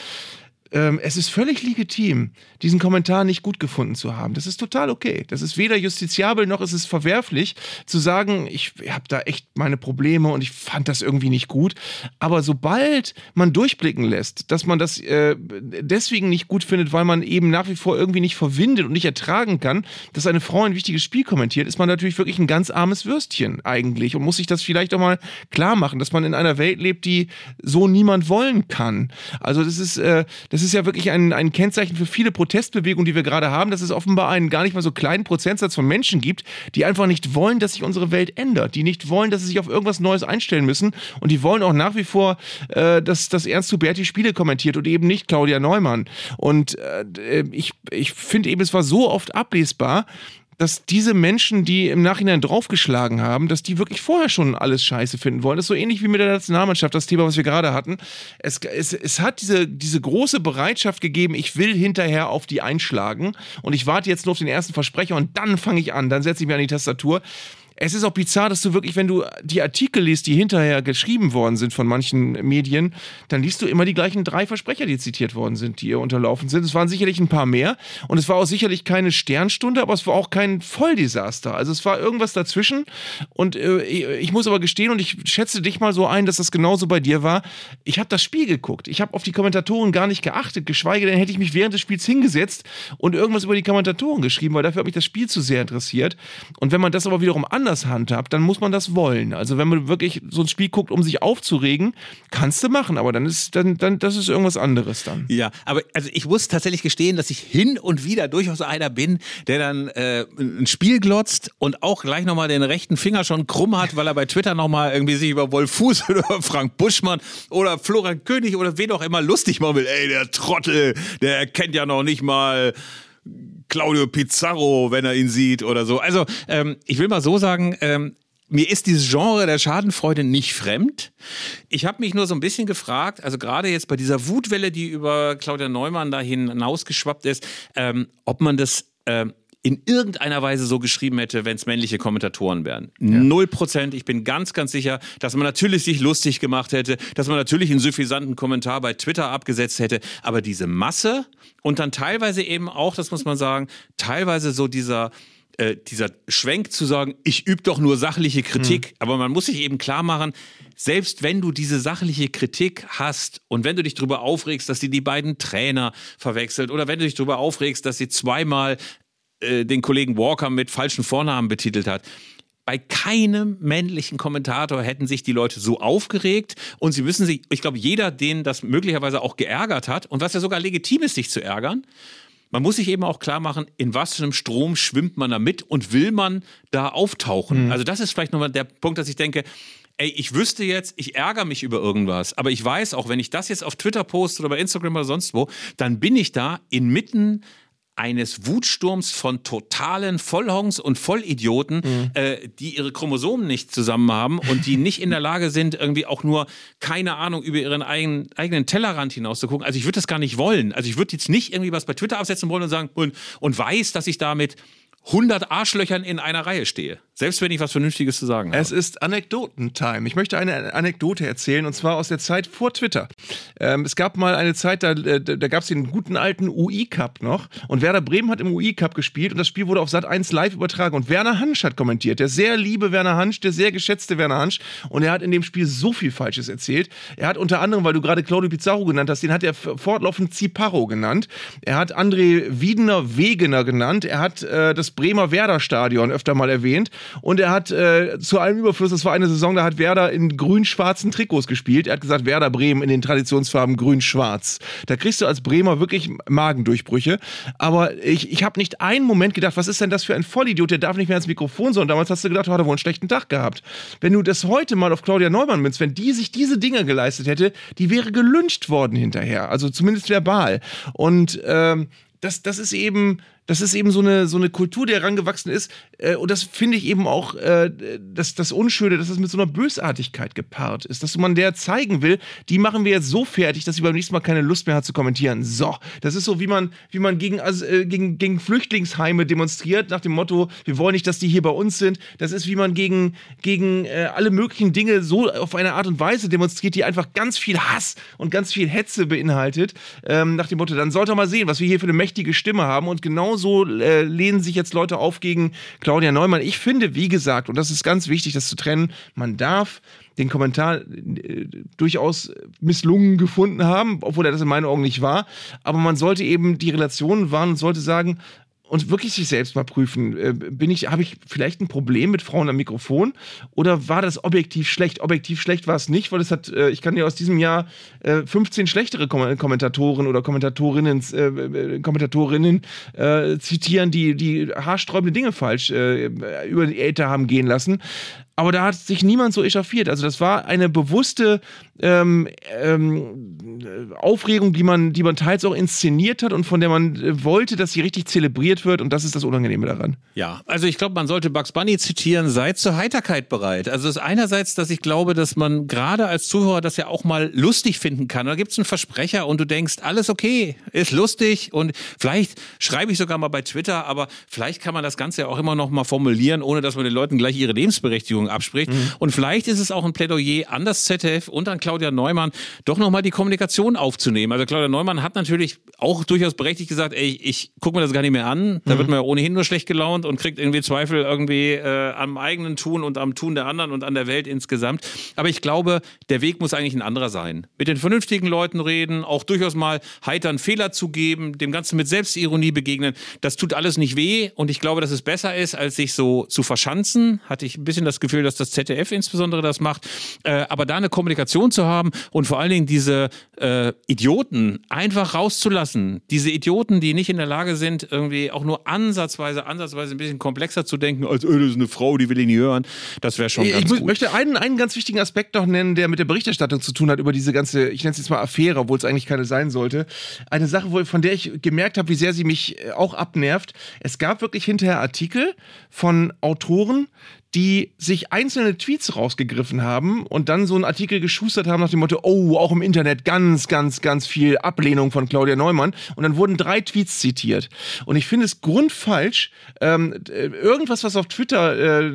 ähm, es ist völlig legitim, diesen Kommentar nicht gut gefunden zu haben. Das ist total okay. Das ist weder justiziabel noch ist es verwerflich, zu sagen, ich habe da echt meine Probleme und ich fand das irgendwie nicht gut. Aber sobald man durchblicken lässt, dass man das äh, deswegen nicht gut findet, weil man eben nach wie vor irgendwie nicht verwindet und nicht ertragen kann, dass eine Frau ein wichtiges Spiel kommentiert, ist man natürlich wirklich ein ganz armes Würstchen eigentlich und muss sich das vielleicht auch mal klar machen, dass man in einer Welt lebt, die so niemand wollen kann. Also das ist, äh, das ist ja wirklich ein, ein Kennzeichen für viele Protestbewegungen, die wir gerade haben, dass es offenbar einen gar nicht mal so kleinen Prozentsatz von Menschen gibt, die einfach nicht wollen, dass sich unsere Welt ändert, die nicht wollen, dass sie sich auf irgendwas Neues einstellen müssen und die wollen auch nach wie vor, äh, dass, dass Ernst Huberti Spiele kommentiert und eben nicht Claudia Neumann. Und äh, ich, ich finde eben, es war so oft ablesbar, dass diese Menschen, die im Nachhinein draufgeschlagen haben, dass die wirklich vorher schon alles scheiße finden wollen. Das ist so ähnlich wie mit der Nationalmannschaft, das Thema, was wir gerade hatten. Es, es, es hat diese, diese große Bereitschaft gegeben, ich will hinterher auf die einschlagen und ich warte jetzt nur auf den ersten Versprecher und dann fange ich an, dann setze ich mir an die Tastatur es ist auch bizarr, dass du wirklich, wenn du die Artikel liest, die hinterher geschrieben worden sind von manchen Medien, dann liest du immer die gleichen drei Versprecher, die zitiert worden sind, die ihr unterlaufen sind. Es waren sicherlich ein paar mehr und es war auch sicherlich keine Sternstunde, aber es war auch kein Volldesaster. Also es war irgendwas dazwischen und äh, ich muss aber gestehen und ich schätze dich mal so ein, dass das genauso bei dir war. Ich habe das Spiel geguckt. Ich habe auf die Kommentatoren gar nicht geachtet, geschweige denn hätte ich mich während des Spiels hingesetzt und irgendwas über die Kommentatoren geschrieben, weil dafür hat mich das Spiel zu sehr interessiert. Und wenn man das aber wiederum an anders handhabt, dann muss man das wollen. Also wenn man wirklich so ein Spiel guckt, um sich aufzuregen, kannst du machen, aber dann ist dann, dann das ist irgendwas anderes dann. Ja, aber also ich muss tatsächlich gestehen, dass ich hin und wieder durchaus einer bin, der dann äh, ein Spiel glotzt und auch gleich nochmal den rechten Finger schon krumm hat, weil er bei Twitter nochmal irgendwie sich über Wolf Fuß oder Frank Buschmann oder Florian König oder wen auch immer lustig machen will. Ey, der Trottel, der kennt ja noch nicht mal Claudio Pizarro, wenn er ihn sieht oder so. Also ähm, ich will mal so sagen, ähm, mir ist dieses Genre der Schadenfreude nicht fremd. Ich habe mich nur so ein bisschen gefragt, also gerade jetzt bei dieser Wutwelle, die über Claudia Neumann da hinausgeschwappt ist, ähm, ob man das ähm, in irgendeiner Weise so geschrieben hätte, wenn es männliche Kommentatoren wären. Null Prozent. Ich bin ganz, ganz sicher, dass man natürlich sich lustig gemacht hätte, dass man natürlich einen suffisanten Kommentar bei Twitter abgesetzt hätte. Aber diese Masse und dann teilweise eben auch, das muss man sagen, teilweise so dieser äh, dieser Schwenk zu sagen, ich übe doch nur sachliche Kritik, mhm. aber man muss sich eben klar machen, selbst wenn du diese sachliche Kritik hast und wenn du dich darüber aufregst, dass sie die beiden Trainer verwechselt oder wenn du dich darüber aufregst, dass sie zweimal äh, den Kollegen Walker mit falschen Vornamen betitelt hat. Bei keinem männlichen Kommentator hätten sich die Leute so aufgeregt und sie müssen sich, ich glaube, jeder, den das möglicherweise auch geärgert hat und was ja sogar legitim ist, sich zu ärgern, man muss sich eben auch klar machen, in was für einem Strom schwimmt man da mit und will man da auftauchen. Mhm. Also das ist vielleicht nochmal der Punkt, dass ich denke, ey, ich wüsste jetzt, ich ärgere mich über irgendwas, aber ich weiß auch, wenn ich das jetzt auf Twitter poste oder bei Instagram oder sonst wo, dann bin ich da inmitten eines Wutsturms von totalen Vollhongs und Vollidioten, mhm. äh, die ihre Chromosomen nicht zusammen haben und die nicht in der Lage sind, irgendwie auch nur, keine Ahnung, über ihren eigenen, eigenen Tellerrand hinaus zu gucken. Also ich würde das gar nicht wollen. Also ich würde jetzt nicht irgendwie was bei Twitter absetzen wollen und sagen, und, und weiß, dass ich damit 100 Arschlöchern in einer Reihe stehe. Selbst wenn ich was Vernünftiges zu sagen habe. Es ist Anekdotentime. Ich möchte eine Anekdote erzählen und zwar aus der Zeit vor Twitter. Ähm, es gab mal eine Zeit, da, äh, da gab es den guten alten UI-Cup noch und Werder Bremen hat im UI-Cup gespielt und das Spiel wurde auf Sat 1 live übertragen und Werner Hansch hat kommentiert. Der sehr liebe Werner Hansch, der sehr geschätzte Werner Hansch und er hat in dem Spiel so viel Falsches erzählt. Er hat unter anderem, weil du gerade Claudio Pizarro genannt hast, den hat er fortlaufend Ziparro genannt. Er hat André Wiedener Wegener genannt. Er hat äh, das Bremer Werder-Stadion öfter mal erwähnt. Und er hat äh, zu allem Überfluss, das war eine Saison, da hat Werder in grün-schwarzen Trikots gespielt. Er hat gesagt, Werder Bremen in den Traditionsfarben grün-schwarz. Da kriegst du als Bremer wirklich Magendurchbrüche. Aber ich, ich habe nicht einen Moment gedacht, was ist denn das für ein Vollidiot, der darf nicht mehr ans Mikrofon, sondern damals hast du gedacht, hat er wohl einen schlechten Tag gehabt. Wenn du das heute mal auf Claudia Neumann münzt, wenn die sich diese Dinge geleistet hätte, die wäre gelünscht worden hinterher. Also zumindest verbal. Und ähm, das, das ist eben das ist eben so eine, so eine Kultur, die herangewachsen ist. Äh, und das finde ich eben auch äh, das, das Unschöne, dass das mit so einer Bösartigkeit gepaart ist. Dass man der zeigen will, die machen wir jetzt so fertig, dass sie beim nächsten Mal keine Lust mehr hat zu kommentieren. So, das ist so, wie man, wie man gegen, also, äh, gegen, gegen Flüchtlingsheime demonstriert, nach dem Motto, wir wollen nicht, dass die hier bei uns sind. Das ist, wie man gegen, gegen äh, alle möglichen Dinge so auf eine Art und Weise demonstriert, die einfach ganz viel Hass und ganz viel Hetze beinhaltet. Ähm, nach dem Motto, dann sollte man mal sehen, was wir hier für eine mächtige Stimme haben. Und genau genauso äh, lehnen sich jetzt Leute auf gegen Claudia Neumann. Ich finde, wie gesagt, und das ist ganz wichtig, das zu trennen, man darf den Kommentar äh, durchaus misslungen gefunden haben, obwohl er das in meinen Augen nicht war. Aber man sollte eben die Relationen wahren und sollte sagen, und wirklich sich selbst mal prüfen, äh, bin ich, habe ich vielleicht ein Problem mit Frauen am Mikrofon oder war das objektiv schlecht? Objektiv schlecht war es nicht, weil es hat, äh, ich kann dir aus diesem Jahr 15 schlechtere Kommentatoren oder Kommentatorinnen, Kommentatorinnen zitieren, die, die haarsträubende Dinge falsch über die Äther haben gehen lassen. Aber da hat sich niemand so echauffiert. Also das war eine bewusste ähm, ähm, Aufregung, die man, die man teils auch inszeniert hat und von der man äh, wollte, dass sie richtig zelebriert wird. Und das ist das Unangenehme daran. Ja, also ich glaube, man sollte Bugs Bunny zitieren, seid zur Heiterkeit bereit. Also es ist einerseits, dass ich glaube, dass man gerade als Zuhörer das ja auch mal lustig finden kann. Da gibt es einen Versprecher und du denkst, alles okay, ist lustig und vielleicht schreibe ich sogar mal bei Twitter, aber vielleicht kann man das Ganze ja auch immer noch mal formulieren, ohne dass man den Leuten gleich ihre Lebensberechtigung abspricht. Mhm. Und vielleicht ist es auch ein Plädoyer an das ZDF und an Claudia Neumann, doch nochmal die Kommunikation aufzunehmen. Also Claudia Neumann hat natürlich auch durchaus berechtigt gesagt, ey, ich gucke mir das gar nicht mehr an. Da mhm. wird man ja ohnehin nur schlecht gelaunt und kriegt irgendwie Zweifel irgendwie äh, am eigenen Tun und am Tun der anderen und an der Welt insgesamt. Aber ich glaube, der Weg muss eigentlich ein anderer sein. Mit den vernünftigen Leuten reden, auch durchaus mal heitern Fehler zugeben, dem Ganzen mit Selbstironie begegnen. Das tut alles nicht weh und ich glaube, dass es besser ist, als sich so zu verschanzen. Hatte ich ein bisschen das Gefühl, dass das ZDF insbesondere das macht. Äh, aber da eine Kommunikation zu haben und vor allen Dingen diese äh, Idioten einfach rauszulassen. Diese Idioten, die nicht in der Lage sind, irgendwie auch nur ansatzweise, ansatzweise ein bisschen komplexer zu denken, als öh, das ist eine Frau, die will ich nicht hören. Das wäre schon ich ganz Ich gut. möchte einen, einen ganz wichtigen Aspekt noch nennen, der mit der Berichterstattung zu tun hat über diese ganze, ich nenne es jetzt mal Affäre, obwohl es eigentlich keine sein sollte. Eine Sache, von der ich gemerkt habe, wie sehr sie mich äh, auch abnervt. Es gab wirklich hinterher Artikel von Autoren, die sich einzelne Tweets rausgegriffen haben und dann so einen Artikel geschustert haben nach dem Motto, oh, auch im Internet ganz, ganz, ganz viel Ablehnung von Claudia Neumann. Und dann wurden drei Tweets zitiert. Und ich finde es grundfalsch, ähm, irgendwas, was auf Twitter äh,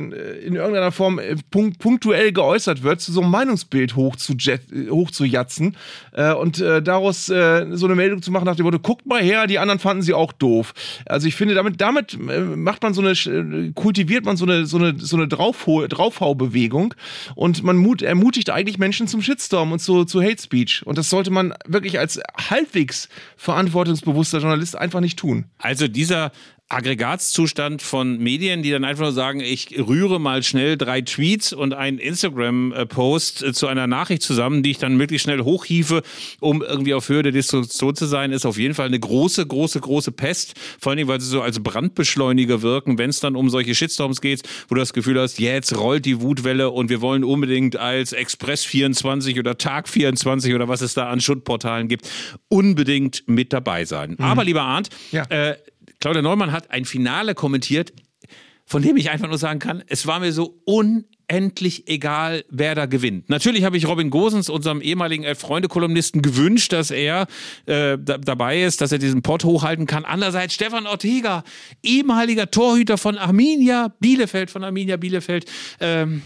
in irgendeiner Form äh, punkt punktuell geäußert wird, zu so einem Meinungsbild hochzujatzen äh, und äh, daraus äh, so eine Meldung zu machen nach dem Motto, guckt mal her, die anderen fanden sie auch doof. Also ich finde, damit, damit äh, macht man so eine, kultiviert man so eine, so eine, so eine Draufhau-Bewegung und man mut, ermutigt eigentlich Menschen zum Shitstorm und zu, zu Hate Speech. Und das sollte man wirklich als halbwegs verantwortungsbewusster Journalist einfach nicht tun. Also dieser Aggregatzustand von Medien, die dann einfach nur sagen, ich rühre mal schnell drei Tweets und einen Instagram-Post äh, zu einer Nachricht zusammen, die ich dann möglichst schnell hochhiefe, um irgendwie auf Höhe der Diskussion zu sein, ist auf jeden Fall eine große, große, große Pest. Vor allen Dingen, weil sie so als Brandbeschleuniger wirken, wenn es dann um solche Shitstorms geht, wo du das Gefühl hast, jetzt rollt die Wutwelle und wir wollen unbedingt als Express 24 oder Tag 24 oder was es da an Schuttportalen gibt, unbedingt mit dabei sein. Mhm. Aber lieber Arndt, ja. äh, Claudia Neumann hat ein Finale kommentiert, von dem ich einfach nur sagen kann, es war mir so unendlich egal, wer da gewinnt. Natürlich habe ich Robin Gosens, unserem ehemaligen Elf-Freunde-Kolumnisten, gewünscht, dass er äh, da, dabei ist, dass er diesen Pott hochhalten kann. Andererseits Stefan Ortega, ehemaliger Torhüter von Arminia Bielefeld, von Arminia Bielefeld. Ähm,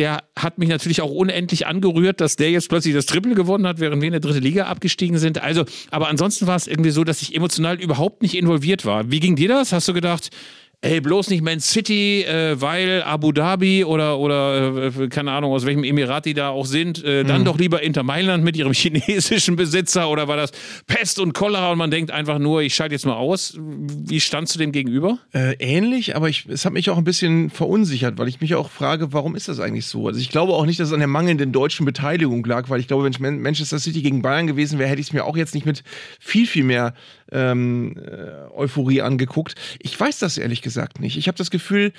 der hat mich natürlich auch unendlich angerührt, dass der jetzt plötzlich das Triple gewonnen hat, während wir in der dritte Liga abgestiegen sind. Also, aber ansonsten war es irgendwie so, dass ich emotional überhaupt nicht involviert war. Wie ging dir das? Hast du gedacht, ey, bloß nicht Man City, äh, weil Abu Dhabi oder, oder äh, keine Ahnung, aus welchem Emirat die da auch sind, äh, dann mhm. doch lieber Inter Mailand mit ihrem chinesischen Besitzer oder war das Pest und Cholera und man denkt einfach nur, ich schalte jetzt mal aus. Wie standst du dem gegenüber? Äh, ähnlich, aber ich, es hat mich auch ein bisschen verunsichert, weil ich mich auch frage, warum ist das eigentlich so? Also ich glaube auch nicht, dass es an der mangelnden deutschen Beteiligung lag, weil ich glaube, wenn Manchester City gegen Bayern gewesen wäre, hätte ich es mir auch jetzt nicht mit viel, viel mehr ähm, äh, Euphorie angeguckt. Ich weiß das ehrlich gesagt nicht. Ich habe das Gefühl,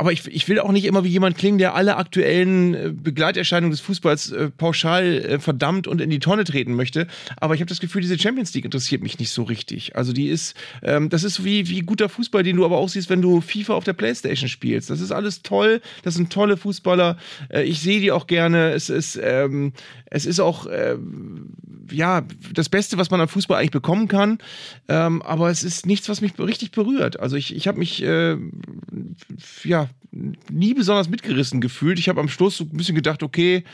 aber ich, ich will auch nicht immer wie jemand klingen, der alle aktuellen äh, Begleiterscheinungen des Fußballs äh, pauschal äh, verdammt und in die Tonne treten möchte. Aber ich habe das Gefühl, diese Champions League interessiert mich nicht so richtig. Also die ist, ähm, das ist wie, wie guter Fußball, den du aber auch siehst, wenn du FIFA auf der Playstation spielst. Das ist alles toll, das sind tolle Fußballer. Äh, ich sehe die auch gerne. Es ist, ähm, es ist auch, äh, ja, das Beste, was man an Fußball eigentlich bekommen kann. Ähm, aber es ist nichts, was mich richtig berührt. Also ich, ich habe mich, äh, ja, nie besonders mitgerissen gefühlt. Ich habe am Schluss so ein bisschen gedacht, okay,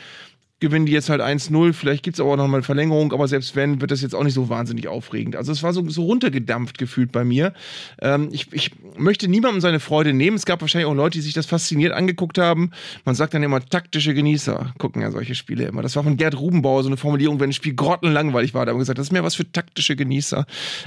gewinnen die jetzt halt 1-0. Vielleicht gibt es aber auch noch mal eine Verlängerung, aber selbst wenn, wird das jetzt auch nicht so wahnsinnig aufregend. Also es war so, so runtergedampft gefühlt bei mir. Ähm, ich, ich möchte niemandem seine Freude nehmen. Es gab wahrscheinlich auch Leute, die sich das fasziniert angeguckt haben. Man sagt dann immer, taktische Genießer gucken ja solche Spiele immer. Das war von Gerd Rubenbauer so eine Formulierung, wenn ein Spiel grottenlangweilig war. Da haben wir gesagt, das ist mehr was für taktische Genießer.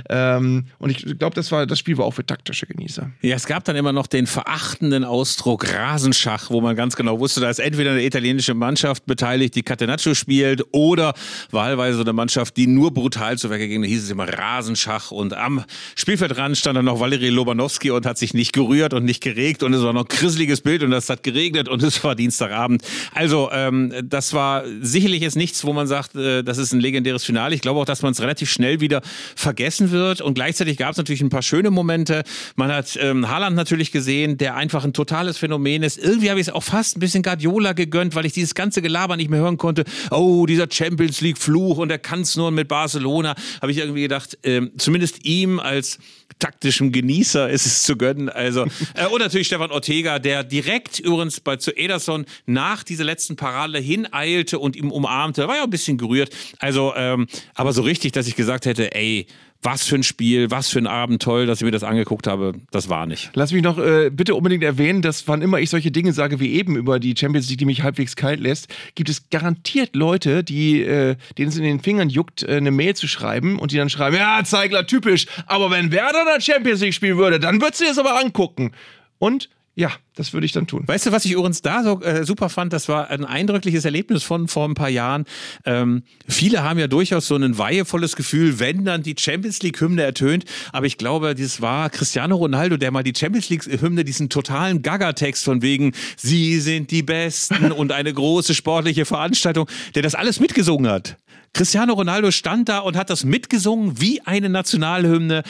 Ähm, und ich glaube, das, das Spiel war auch für taktische Genießer. Ja, es gab dann immer noch den verachtenden Ausdruck Rasenschach, wo man ganz genau wusste, da ist entweder eine italienische Mannschaft beteiligt, die Catenaccio spielt oder wahlweise so eine Mannschaft, die nur brutal zu Werke ging. Da hieß es immer Rasenschach und am Spielfeldrand stand dann noch Valery Lobanowski und hat sich nicht gerührt und nicht geregt und es war noch ein grisseliges Bild und es hat geregnet und es war Dienstagabend. Also ähm, das war sicherlich jetzt nichts, wo man sagt, äh, das ist ein legendäres Finale. Ich glaube auch, dass man es relativ schnell wieder vergessen wird und gleichzeitig gab es natürlich ein paar schöne Momente. Man hat ähm, Haaland natürlich gesehen, der einfach ein totales Phänomen ist. Irgendwie habe ich es auch fast ein bisschen Guardiola gegönnt, weil ich dieses ganze Gelaber nicht mehr hören hören konnte, oh, dieser Champions League-Fluch und er kann es nur mit Barcelona, habe ich irgendwie gedacht, ähm, zumindest ihm als taktischem Genießer ist es zu gönnen. Also, äh, und natürlich Stefan Ortega, der direkt übrigens bei zu Ederson nach dieser letzten Parade hineilte und ihm umarmte. War ja ein bisschen gerührt. Also, ähm, aber so richtig, dass ich gesagt hätte, ey, was für ein Spiel, was für ein Abend, toll, dass ich mir das angeguckt habe, das war nicht. Lass mich noch äh, bitte unbedingt erwähnen, dass wann immer ich solche Dinge sage wie eben über die Champions League, die mich halbwegs kalt lässt, gibt es garantiert Leute, die, äh, denen es in den Fingern juckt, äh, eine Mail zu schreiben und die dann schreiben, ja, Zeigler, typisch, aber wenn Werder da Champions League spielen würde, dann würdest du dir das aber angucken. Und ja, das würde ich dann tun. Weißt du, was ich übrigens da so äh, super fand? Das war ein eindrückliches Erlebnis von vor ein paar Jahren. Ähm, viele haben ja durchaus so ein weihevolles Gefühl, wenn dann die Champions League-Hymne ertönt. Aber ich glaube, das war Cristiano Ronaldo, der mal die Champions League-Hymne, diesen totalen Gaga-Text von wegen, Sie sind die Besten und eine große sportliche Veranstaltung, der das alles mitgesungen hat. Cristiano Ronaldo stand da und hat das mitgesungen wie eine Nationalhymne.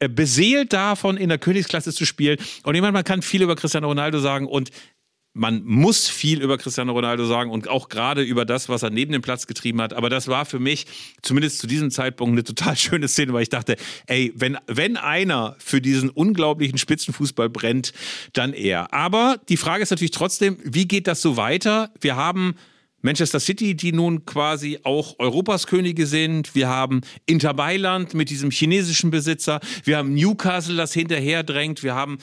Äh, beseelt davon, in der Königsklasse zu spielen. Und ich meine, man kann viel über Cristiano Ronaldo sagen und man muss viel über Cristiano Ronaldo sagen und auch gerade über das, was er neben dem Platz getrieben hat. Aber das war für mich zumindest zu diesem Zeitpunkt eine total schöne Szene, weil ich dachte, ey, wenn, wenn einer für diesen unglaublichen Spitzenfußball brennt, dann er. Aber die Frage ist natürlich trotzdem, wie geht das so weiter? Wir haben Manchester City, die nun quasi auch Europas Könige sind. Wir haben Inter Mailand mit diesem chinesischen Besitzer. Wir haben Newcastle, das hinterher drängt. Wir haben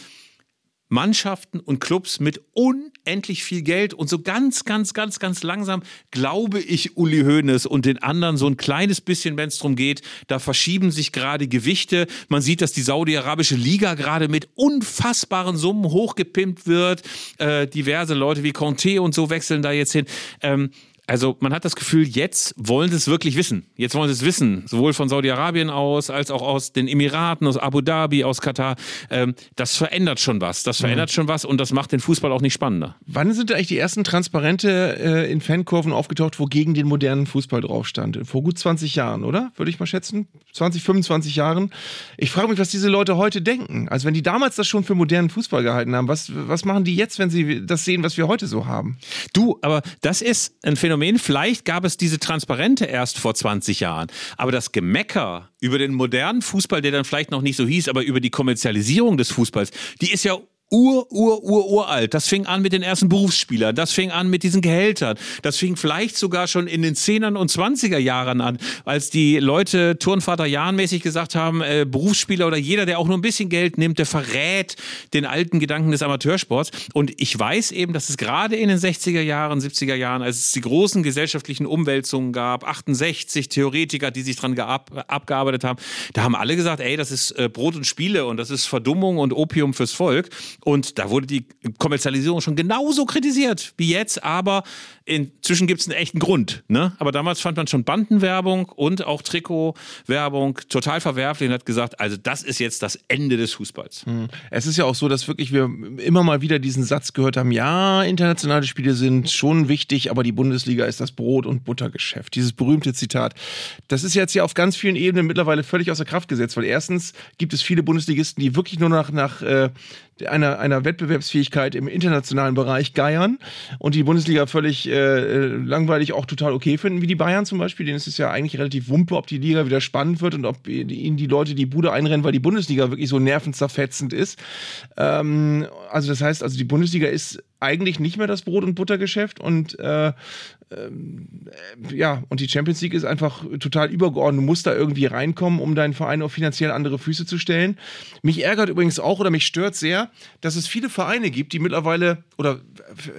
Mannschaften und Clubs mit unendlich viel Geld und so ganz, ganz, ganz, ganz langsam glaube ich Uli Hoeneß und den anderen so ein kleines bisschen, wenn es darum geht, da verschieben sich gerade Gewichte. Man sieht, dass die saudi-arabische Liga gerade mit unfassbaren Summen hochgepimpt wird. Äh, diverse Leute wie Conte und so wechseln da jetzt hin. Ähm, also man hat das Gefühl, jetzt wollen sie es wirklich wissen. Jetzt wollen sie es wissen, sowohl von Saudi-Arabien aus, als auch aus den Emiraten, aus Abu Dhabi, aus Katar. Ähm, das verändert schon was. Das verändert mhm. schon was und das macht den Fußball auch nicht spannender. Wann sind eigentlich die ersten Transparente äh, in Fankurven aufgetaucht, wo gegen den modernen Fußball drauf stand? Vor gut 20 Jahren, oder? Würde ich mal schätzen. 20, 25 Jahren. Ich frage mich, was diese Leute heute denken. Also wenn die damals das schon für modernen Fußball gehalten haben, was, was machen die jetzt, wenn sie das sehen, was wir heute so haben? Du, aber das ist ein Phänomen, Phänomen. Vielleicht gab es diese Transparente erst vor 20 Jahren. Aber das Gemecker über den modernen Fußball, der dann vielleicht noch nicht so hieß, aber über die Kommerzialisierung des Fußballs, die ist ja ur, ur, ur, uralt. Das fing an mit den ersten Berufsspielern. Das fing an mit diesen Gehältern. Das fing vielleicht sogar schon in den 10er und 20er Jahren an, als die Leute Turnvater Jahnmäßig gesagt haben, äh, Berufsspieler oder jeder, der auch nur ein bisschen Geld nimmt, der verrät den alten Gedanken des Amateursports. Und ich weiß eben, dass es gerade in den 60er Jahren, 70er Jahren, als es die großen gesellschaftlichen Umwälzungen gab, 68 Theoretiker, die sich dran abgearbeitet haben, da haben alle gesagt, ey, das ist äh, Brot und Spiele und das ist Verdummung und Opium fürs Volk. Und da wurde die Kommerzialisierung schon genauso kritisiert wie jetzt, aber inzwischen gibt es einen echten Grund. Ne? Aber damals fand man schon Bandenwerbung und auch Trikotwerbung total verwerflich und hat gesagt, also das ist jetzt das Ende des Fußballs. Hm. Es ist ja auch so, dass wirklich wir immer mal wieder diesen Satz gehört haben, ja, internationale Spiele sind schon wichtig, aber die Bundesliga ist das Brot- und Buttergeschäft. Dieses berühmte Zitat. Das ist jetzt ja auf ganz vielen Ebenen mittlerweile völlig außer Kraft gesetzt, weil erstens gibt es viele Bundesligisten, die wirklich nur nach, nach äh, einer, einer Wettbewerbsfähigkeit im internationalen Bereich geiern und die Bundesliga völlig äh, langweilig auch total okay finden, wie die Bayern zum Beispiel. Denen ist es ja eigentlich relativ wumpe, ob die Liga wieder spannend wird und ob ihnen die Leute die Bude einrennen, weil die Bundesliga wirklich so nervenzerfetzend ist. Ähm, also das heißt, also die Bundesliga ist eigentlich nicht mehr das Brot- und Buttergeschäft und äh, ähm, äh, ja, und die Champions League ist einfach total übergeordnet. Du musst da irgendwie reinkommen, um deinen Verein auf finanziell andere Füße zu stellen. Mich ärgert übrigens auch oder mich stört sehr, dass es viele Vereine gibt, die mittlerweile, oder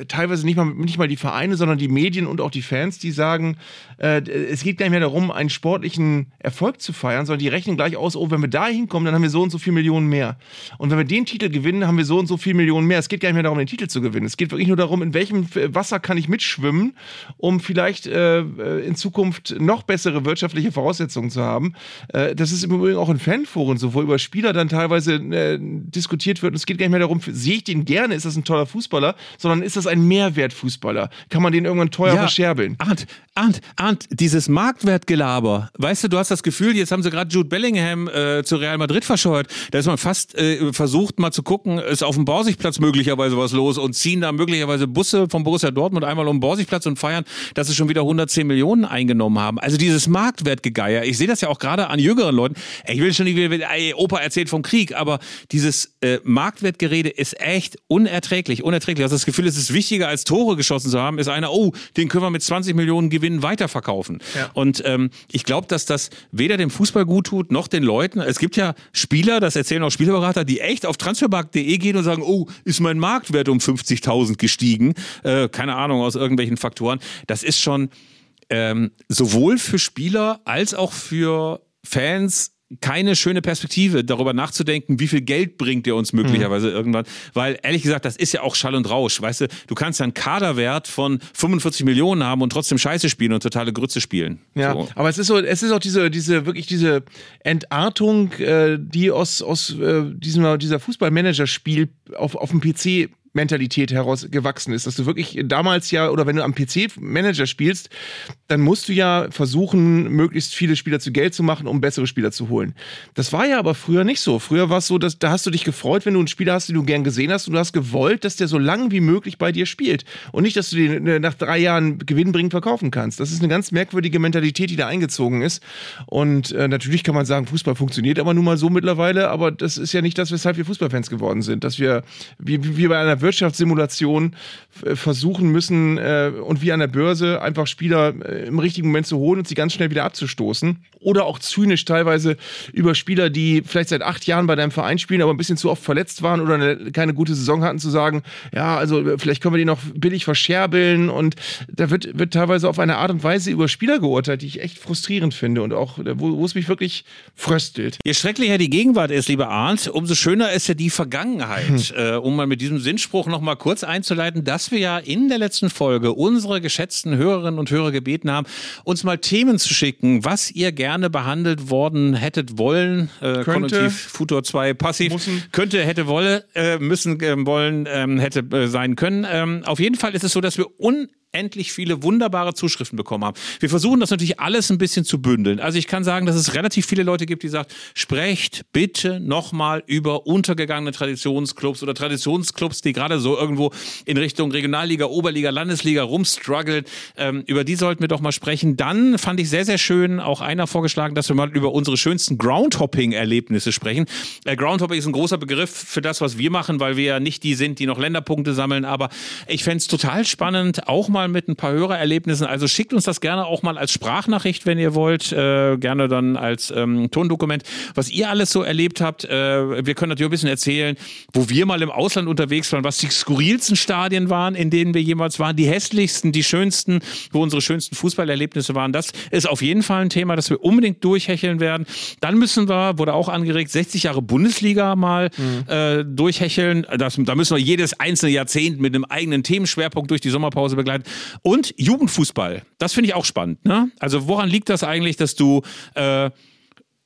teilweise nicht mal, nicht mal die Vereine, sondern die Medien und auch die Fans, die sagen, äh, es geht gar nicht mehr darum, einen sportlichen Erfolg zu feiern, sondern die rechnen gleich aus, oh, wenn wir da hinkommen, dann haben wir so und so viele Millionen mehr. Und wenn wir den Titel gewinnen, haben wir so und so viele Millionen mehr. Es geht gar nicht mehr darum, den Titel zu gewinnen. Es geht wirklich nur darum, in welchem Wasser kann ich mitschwimmen um vielleicht äh, äh, in Zukunft noch bessere wirtschaftliche Voraussetzungen zu haben. Äh, das ist im Übrigen auch in Fanforen so, wo über Spieler dann teilweise äh, diskutiert wird. Und es geht gar nicht mehr darum, sehe ich den gerne, ist das ein toller Fußballer, sondern ist das ein Mehrwertfußballer? Kann man den irgendwann teuer Ja. verscherbeln? Arndt, Arndt, Arndt, dieses Marktwertgelaber. Weißt du, du hast das Gefühl, jetzt haben sie gerade Jude Bellingham äh, zu Real Madrid verscheuert. Da ist man fast äh, versucht, mal zu gucken, ist auf dem Borsigplatz möglicherweise was los und ziehen da möglicherweise Busse vom Borussia Dortmund einmal um den Borsigplatz und feiern, dass sie schon wieder 110 Millionen eingenommen haben. Also dieses Marktwertgegeier. Ich sehe das ja auch gerade an jüngeren Leuten. Ich will schon nicht wieder, ey, Opa erzählt vom Krieg, aber dieses äh, Marktwertgerede ist echt unerträglich, unerträglich. Du hast das Gefühl, es ist wichtiger als Tore geschossen zu haben, ist einer, oh, den können wir mit 20 Millionen Gewinn weiterverkaufen. Und ähm, ich glaube, dass das weder dem Fußball gut tut, noch den Leuten. Es gibt ja Spieler, das erzählen auch Spielerberater, die echt auf transfermarkt.de gehen und sagen, oh, ist mein Marktwert um 50.000 gestiegen. Äh, keine Ahnung, aus irgendwelchen Faktoren. Das ist schon ähm, sowohl für Spieler als auch für Fans keine schöne Perspektive, darüber nachzudenken, wie viel Geld bringt der uns möglicherweise irgendwann. Weil, ehrlich gesagt, das ist ja auch Schall und Rausch. Weißt du, du kannst ja einen Kaderwert von 45 Millionen haben und trotzdem Scheiße spielen und totale Grütze spielen. Ja, So. aber es ist so, es ist auch diese, diese, wirklich diese Entartung, äh, die aus, aus äh, diesem, dieser Fußballmanager-Spiel auf, auf dem PC Mentalität heraus gewachsen ist, dass du wirklich damals ja, oder wenn du am PC Manager spielst, dann musst du ja versuchen, möglichst viele Spieler zu Geld zu machen, um bessere Spieler zu holen. Das war ja aber früher nicht so. Früher war es so, dass da hast du dich gefreut, wenn du einen Spieler hast, den du gern gesehen hast und du hast gewollt, dass der so lange wie möglich bei dir spielt und nicht, dass du den äh, nach drei Jahren gewinnbringend verkaufen kannst. Das ist eine ganz merkwürdige Mentalität, die da eingezogen ist. Und äh, natürlich kann man sagen, Fußball funktioniert aber nun mal so mittlerweile, aber das ist ja nicht das, weshalb wir Fußballfans geworden sind, dass wir wie wie bei einer Wirtschaftssimulation äh, versuchen müssen äh, und wie an der Börse einfach Spieler äh, im richtigen Moment zu holen und sie ganz schnell wieder abzustoßen. Oder auch zynisch teilweise über Spieler, die vielleicht seit acht Jahren bei deinem Verein spielen, aber ein bisschen zu oft verletzt waren oder eine, keine gute Saison hatten, zu sagen, ja, also äh, vielleicht können wir die noch billig verscherbeln. Und da wird, wird teilweise auf eine Art und Weise über Spieler geurteilt, die ich echt frustrierend finde und auch, wo, wo es mich wirklich fröstelt. Je schrecklicher die Gegenwart ist, lieber Arndt, umso schöner ist ja die Vergangenheit. Äh, um mal mit diesem Sinnspruch noch mal kurz einzuleiten, dass wir ja in der letzten Folge unsere geschätzten Hörerinnen und Hörer gebeten haben, uns mal Themen zu schicken, was ihr gerne behandelt worden hättet wollen. Äh, Konjunktiv, Futur 2, passiv. Müssen. Könnte, hätte, wolle, äh, müssen, ähm, wollen, ähm, hätte äh, sein können. Ähm, auf jeden Fall ist es so, dass wir un endlich viele wunderbare Zuschriften bekommen haben. Wir versuchen das natürlich alles ein bisschen zu bündeln. Also ich kann sagen, dass es relativ viele Leute gibt, die sagen, sprecht bitte nochmal über untergegangene Traditionsclubs oder Traditionsclubs, die gerade so irgendwo in Richtung Regionalliga, Oberliga, Landesliga rumstruggeln. Ähm, über die sollten wir doch mal sprechen. Dann fand ich sehr, sehr schön auch einer vorgeschlagen, dass wir mal über unsere schönsten Groundhopping-Erlebnisse sprechen. Äh, Groundhopping ist ein großer Begriff für das, was wir machen, weil wir ja nicht die sind, die noch Länderpunkte sammeln. Aber ich fände es total spannend, auch mal mit ein paar Hörererlebnissen. Also schickt uns das gerne auch mal als Sprachnachricht, wenn ihr wollt. Äh, gerne dann als ähm, Tondokument, was ihr alles so erlebt habt. Äh, wir können natürlich ein bisschen erzählen, wo wir mal im Ausland unterwegs waren, was die skurrilsten Stadien waren, in denen wir jemals waren, die hässlichsten, die schönsten, wo unsere schönsten Fußballerlebnisse waren. Das ist auf jeden Fall ein Thema, das wir unbedingt durchhecheln werden. Dann müssen wir, wurde auch angeregt, 60 Jahre Bundesliga mal äh, durchhecheln. Das, da müssen wir jedes einzelne Jahrzehnt mit einem eigenen Themenschwerpunkt durch die Sommerpause begleiten. Und Jugendfußball, das finde ich auch spannend. Ne? Also woran liegt das eigentlich, dass du äh,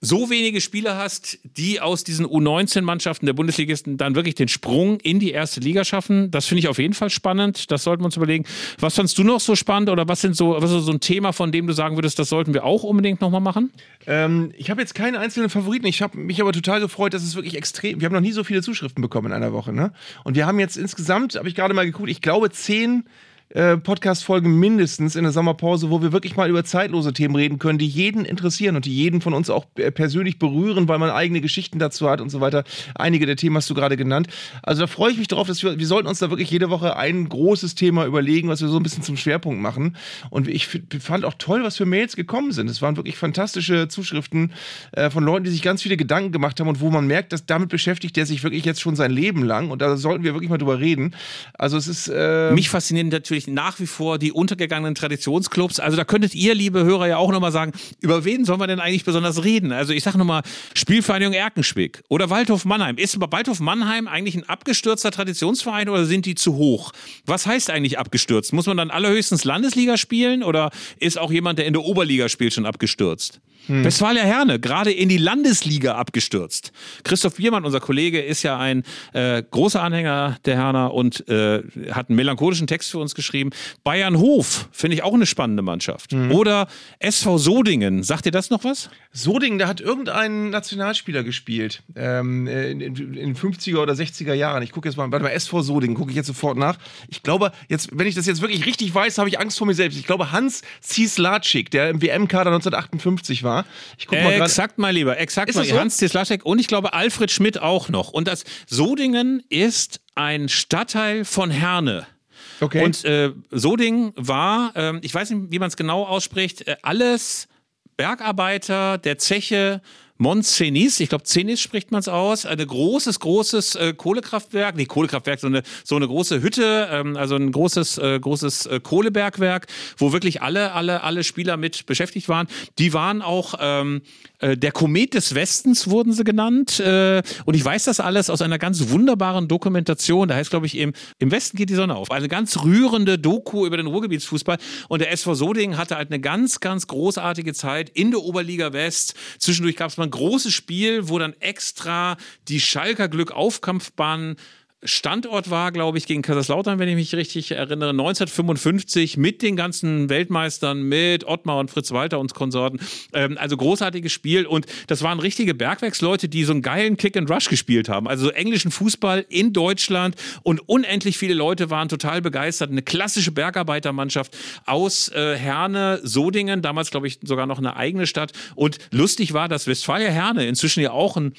so wenige Spieler hast, die aus diesen U19-Mannschaften der Bundesligisten dann wirklich den Sprung in die erste Liga schaffen. Das finde ich auf jeden Fall spannend. Das sollten wir uns überlegen. Was fandst du noch so spannend oder was sind so, was ist so ein Thema, von dem du sagen würdest, das sollten wir auch unbedingt nochmal machen? Ähm, ich habe jetzt keine einzelnen Favoriten. Ich habe mich aber total gefreut, dass es wirklich extrem. Wir haben noch nie so viele Zuschriften bekommen in einer Woche, ne? Und wir haben jetzt insgesamt, habe ich gerade mal geguckt, ich glaube zehn äh, Podcast-Folgen mindestens in der Sommerpause, wo wir wirklich mal über zeitlose Themen reden können, die jeden interessieren und die jeden von uns auch äh, persönlich berühren, weil man eigene Geschichten dazu hat und so weiter. Einige der Themen hast du gerade genannt. Also da freue ich mich drauf, dass wir, wir sollten uns da wirklich jede Woche ein großes Thema überlegen, was wir so ein bisschen zum Schwerpunkt machen. Und ich fand auch toll, was für Mails gekommen sind. Es waren wirklich fantastische Zuschriften äh, von Leuten, die sich ganz viele Gedanken gemacht haben und wo man merkt, dass damit beschäftigt der sich wirklich jetzt schon sein Leben lang. Und da sollten wir wirklich mal drüber reden. Also es ist äh, Mich faszinieren natürlich wirklich nach wie vor die untergegangenen Traditionsclubs. Also da könntet ihr, liebe Hörer, ja auch nochmal sagen, über wen sollen wir denn eigentlich besonders reden? Also ich sage nochmal, Spielvereinigung Erkenschwick oder Waldhof Mannheim. Ist Waldhof Mannheim eigentlich ein abgestürzter Traditionsverein oder sind die zu hoch? Was heißt eigentlich abgestürzt? Muss man dann allerhöchstens Landesliga spielen oder ist auch jemand, der in der Oberliga spielt, schon abgestürzt? Hm. Westfalia Herne, gerade in die Landesliga abgestürzt. Christoph Biermann, unser Kollege, ist ja ein äh, großer Anhänger der Herner und äh, hat einen melancholischen Text für uns geschrieben. Bayern Hof, finde ich auch eine spannende Mannschaft. Hm. Oder SV Sodingen, sagt ihr das noch was? Sodingen, da hat irgendein Nationalspieler gespielt. Ähm, in, in, in 50er oder 60er Jahren. Ich gucke jetzt mal, warte mal, SV Sodingen, gucke ich jetzt sofort nach. Ich glaube, jetzt, wenn ich das jetzt wirklich richtig weiß, habe ich Angst vor mir selbst. Ich glaube, Hans Zieslacik, der im WM-Kader 1958 war, ich guck mal Exakt, mein Lieber, exakt. Mal, so? Hans Zieslaschek und ich glaube Alfred Schmidt auch noch. Und das Sodingen ist ein Stadtteil von Herne. Okay. Und äh, Soding war, äh, ich weiß nicht, wie man es genau ausspricht, äh, alles Bergarbeiter der Zeche Montcenis, ich glaube Cenis spricht man es aus, ein großes, großes äh, Kohlekraftwerk, nee, Kohlekraftwerk, so eine, so eine große Hütte, ähm, also ein großes, äh, großes äh, Kohlebergwerk, wo wirklich alle, alle, alle Spieler mit beschäftigt waren. Die waren auch ähm, äh, der Komet des Westens wurden sie genannt. Äh, und ich weiß das alles aus einer ganz wunderbaren Dokumentation. Da heißt, glaube ich, im, im Westen geht die Sonne auf. Eine ganz rührende Doku über den Ruhrgebietsfußball. Und der SV Soding hatte halt eine ganz, ganz großartige Zeit in der Oberliga West. Zwischendurch gab es mal großes Spiel, wo dann extra die Schalker Glück Aufkampfbahn Standort war, glaube ich, gegen Kaiserslautern, wenn ich mich richtig erinnere, 1955 mit den ganzen Weltmeistern, mit Ottmar und Fritz Walter und Konsorten. Ähm, also großartiges Spiel und das waren richtige Bergwerksleute, die so einen geilen Kick and Rush gespielt haben. Also so englischen Fußball in Deutschland und unendlich viele Leute waren total begeistert. Eine klassische Bergarbeitermannschaft aus äh, Herne, Sodingen, damals glaube ich sogar noch eine eigene Stadt. Und lustig war, dass Westfalia Herne inzwischen ja auch ein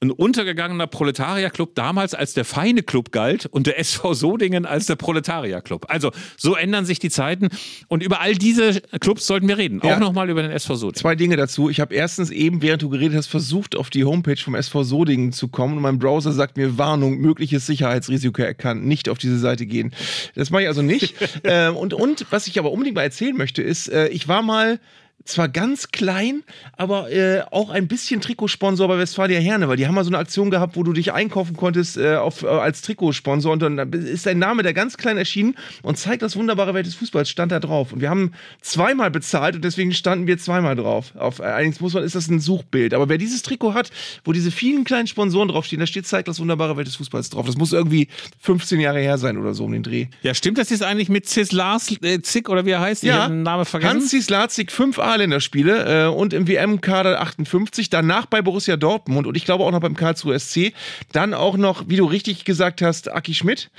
ein untergegangener Proletarierclub damals als der feine Club galt und der SV Sodingen als der Proletarierclub. Also so ändern sich die Zeiten und über all diese Clubs sollten wir reden. Ja. Auch nochmal über den SV Sodingen. Zwei Dinge dazu. Ich habe erstens eben, während du geredet hast, versucht, auf die Homepage vom SV Sodingen zu kommen und mein Browser sagt mir Warnung, mögliches Sicherheitsrisiko erkannt, nicht auf diese Seite gehen. Das mache ich also nicht. ähm, und, und was ich aber unbedingt mal erzählen möchte, ist, äh, ich war mal zwar ganz klein, aber äh, auch ein bisschen Trikotsponsor bei Westfalia Herne, weil die haben mal so eine Aktion gehabt, wo du dich einkaufen konntest äh, auf, äh, als Trikotsponsor und dann ist dein Name, der ganz klein erschienen und zeigt das wunderbare Welt des Fußballs, stand da drauf. Und wir haben zweimal bezahlt und deswegen standen wir zweimal drauf. Auf, äh, allerdings muss man, ist das ein Suchbild. Aber wer dieses Trikot hat, wo diese vielen kleinen Sponsoren draufstehen, da steht zeigt das wunderbare Welt des Fußballs drauf. Das muss irgendwie 15 Jahre her sein oder so um den Dreh. Ja, stimmt das jetzt eigentlich mit Cislas äh, Zick oder wie er heißt? Ja, Name vergessen. Hans Cislarzik, 5A A-Länderspiele äh, und im WM-Kader 58, danach bei Borussia Dortmund und ich glaube auch noch beim Karlsruhe SC. Dann auch noch, wie du richtig gesagt hast, Aki Schmidt.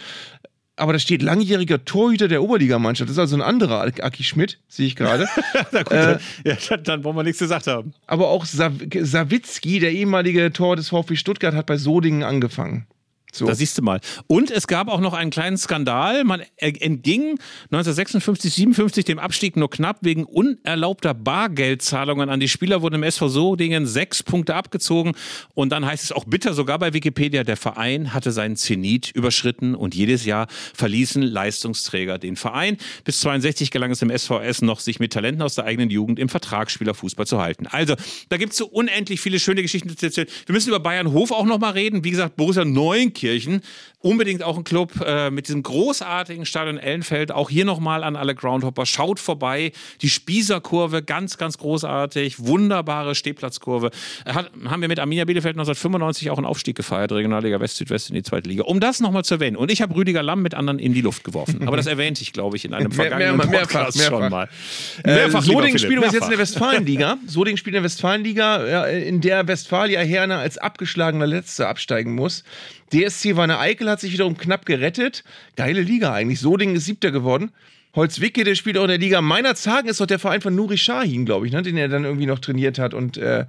Aber da steht langjähriger Torhüter der Oberligamannschaft. Das ist also ein anderer Aki Schmidt, sehe ich gerade. äh, ja, dann, dann, wollen wir nichts gesagt haben. Aber auch Sawicki, der ehemalige Tor des VfB Stuttgart, hat bei Sodingen angefangen. So. Da siehst du mal. Und es gab auch noch einen kleinen Skandal. Man entging 1956, 57 dem Abstieg nur knapp wegen unerlaubter Bargeldzahlungen an die Spieler wurden im SV Sodingen sechs Punkte abgezogen. Und dann heißt es auch bitter sogar bei Wikipedia, der Verein hatte seinen Zenit überschritten und jedes Jahr verließen Leistungsträger den Verein. Bis 62 gelang es dem SVS noch, sich mit Talenten aus der eigenen Jugend im Vertragsspielerfußball zu halten. Also, da gibt es so unendlich viele schöne Geschichten zu erzählen. Wir müssen über Bayern Hof auch noch mal reden. Wie gesagt, Borussia Neunkirchen Gelsenkirchen. Unbedingt auch ein Club äh, mit diesem großartigen Stadion Ellenfeld. Auch hier nochmal an alle Groundhopper. Schaut vorbei. Die Spießerkurve, ganz, ganz großartig. Wunderbare Stehplatzkurve. Hat, haben wir mit Arminia Bielefeld 1995 auch einen Aufstieg gefeiert. Regionalliga West, Südwest in die zweite Liga. Um das nochmal zu erwähnen. Und ich habe Rüdiger Lamm mit anderen in die Luft geworfen. Aber das erwähnte ich, glaube ich, in einem vergangenen mehr, mehr, Podcast mehrfach, schon mal. Äh, mehrfach, Soding spielt übrigens jetzt in der Westfalenliga. Soding spielt in der Westfalenliga, in der Westfalia Herne als abgeschlagener Letzter absteigen muss. DSC Wanne Eickel hat sich wiederum knapp gerettet. Geile Liga eigentlich. Soding ist Siebter geworden. Holzwicke, der spielt auch in der Liga. Meiner Zagen ist doch der Verein von Nuri Shahin, glaube ich, ne? den er dann irgendwie noch trainiert hat. Und äh,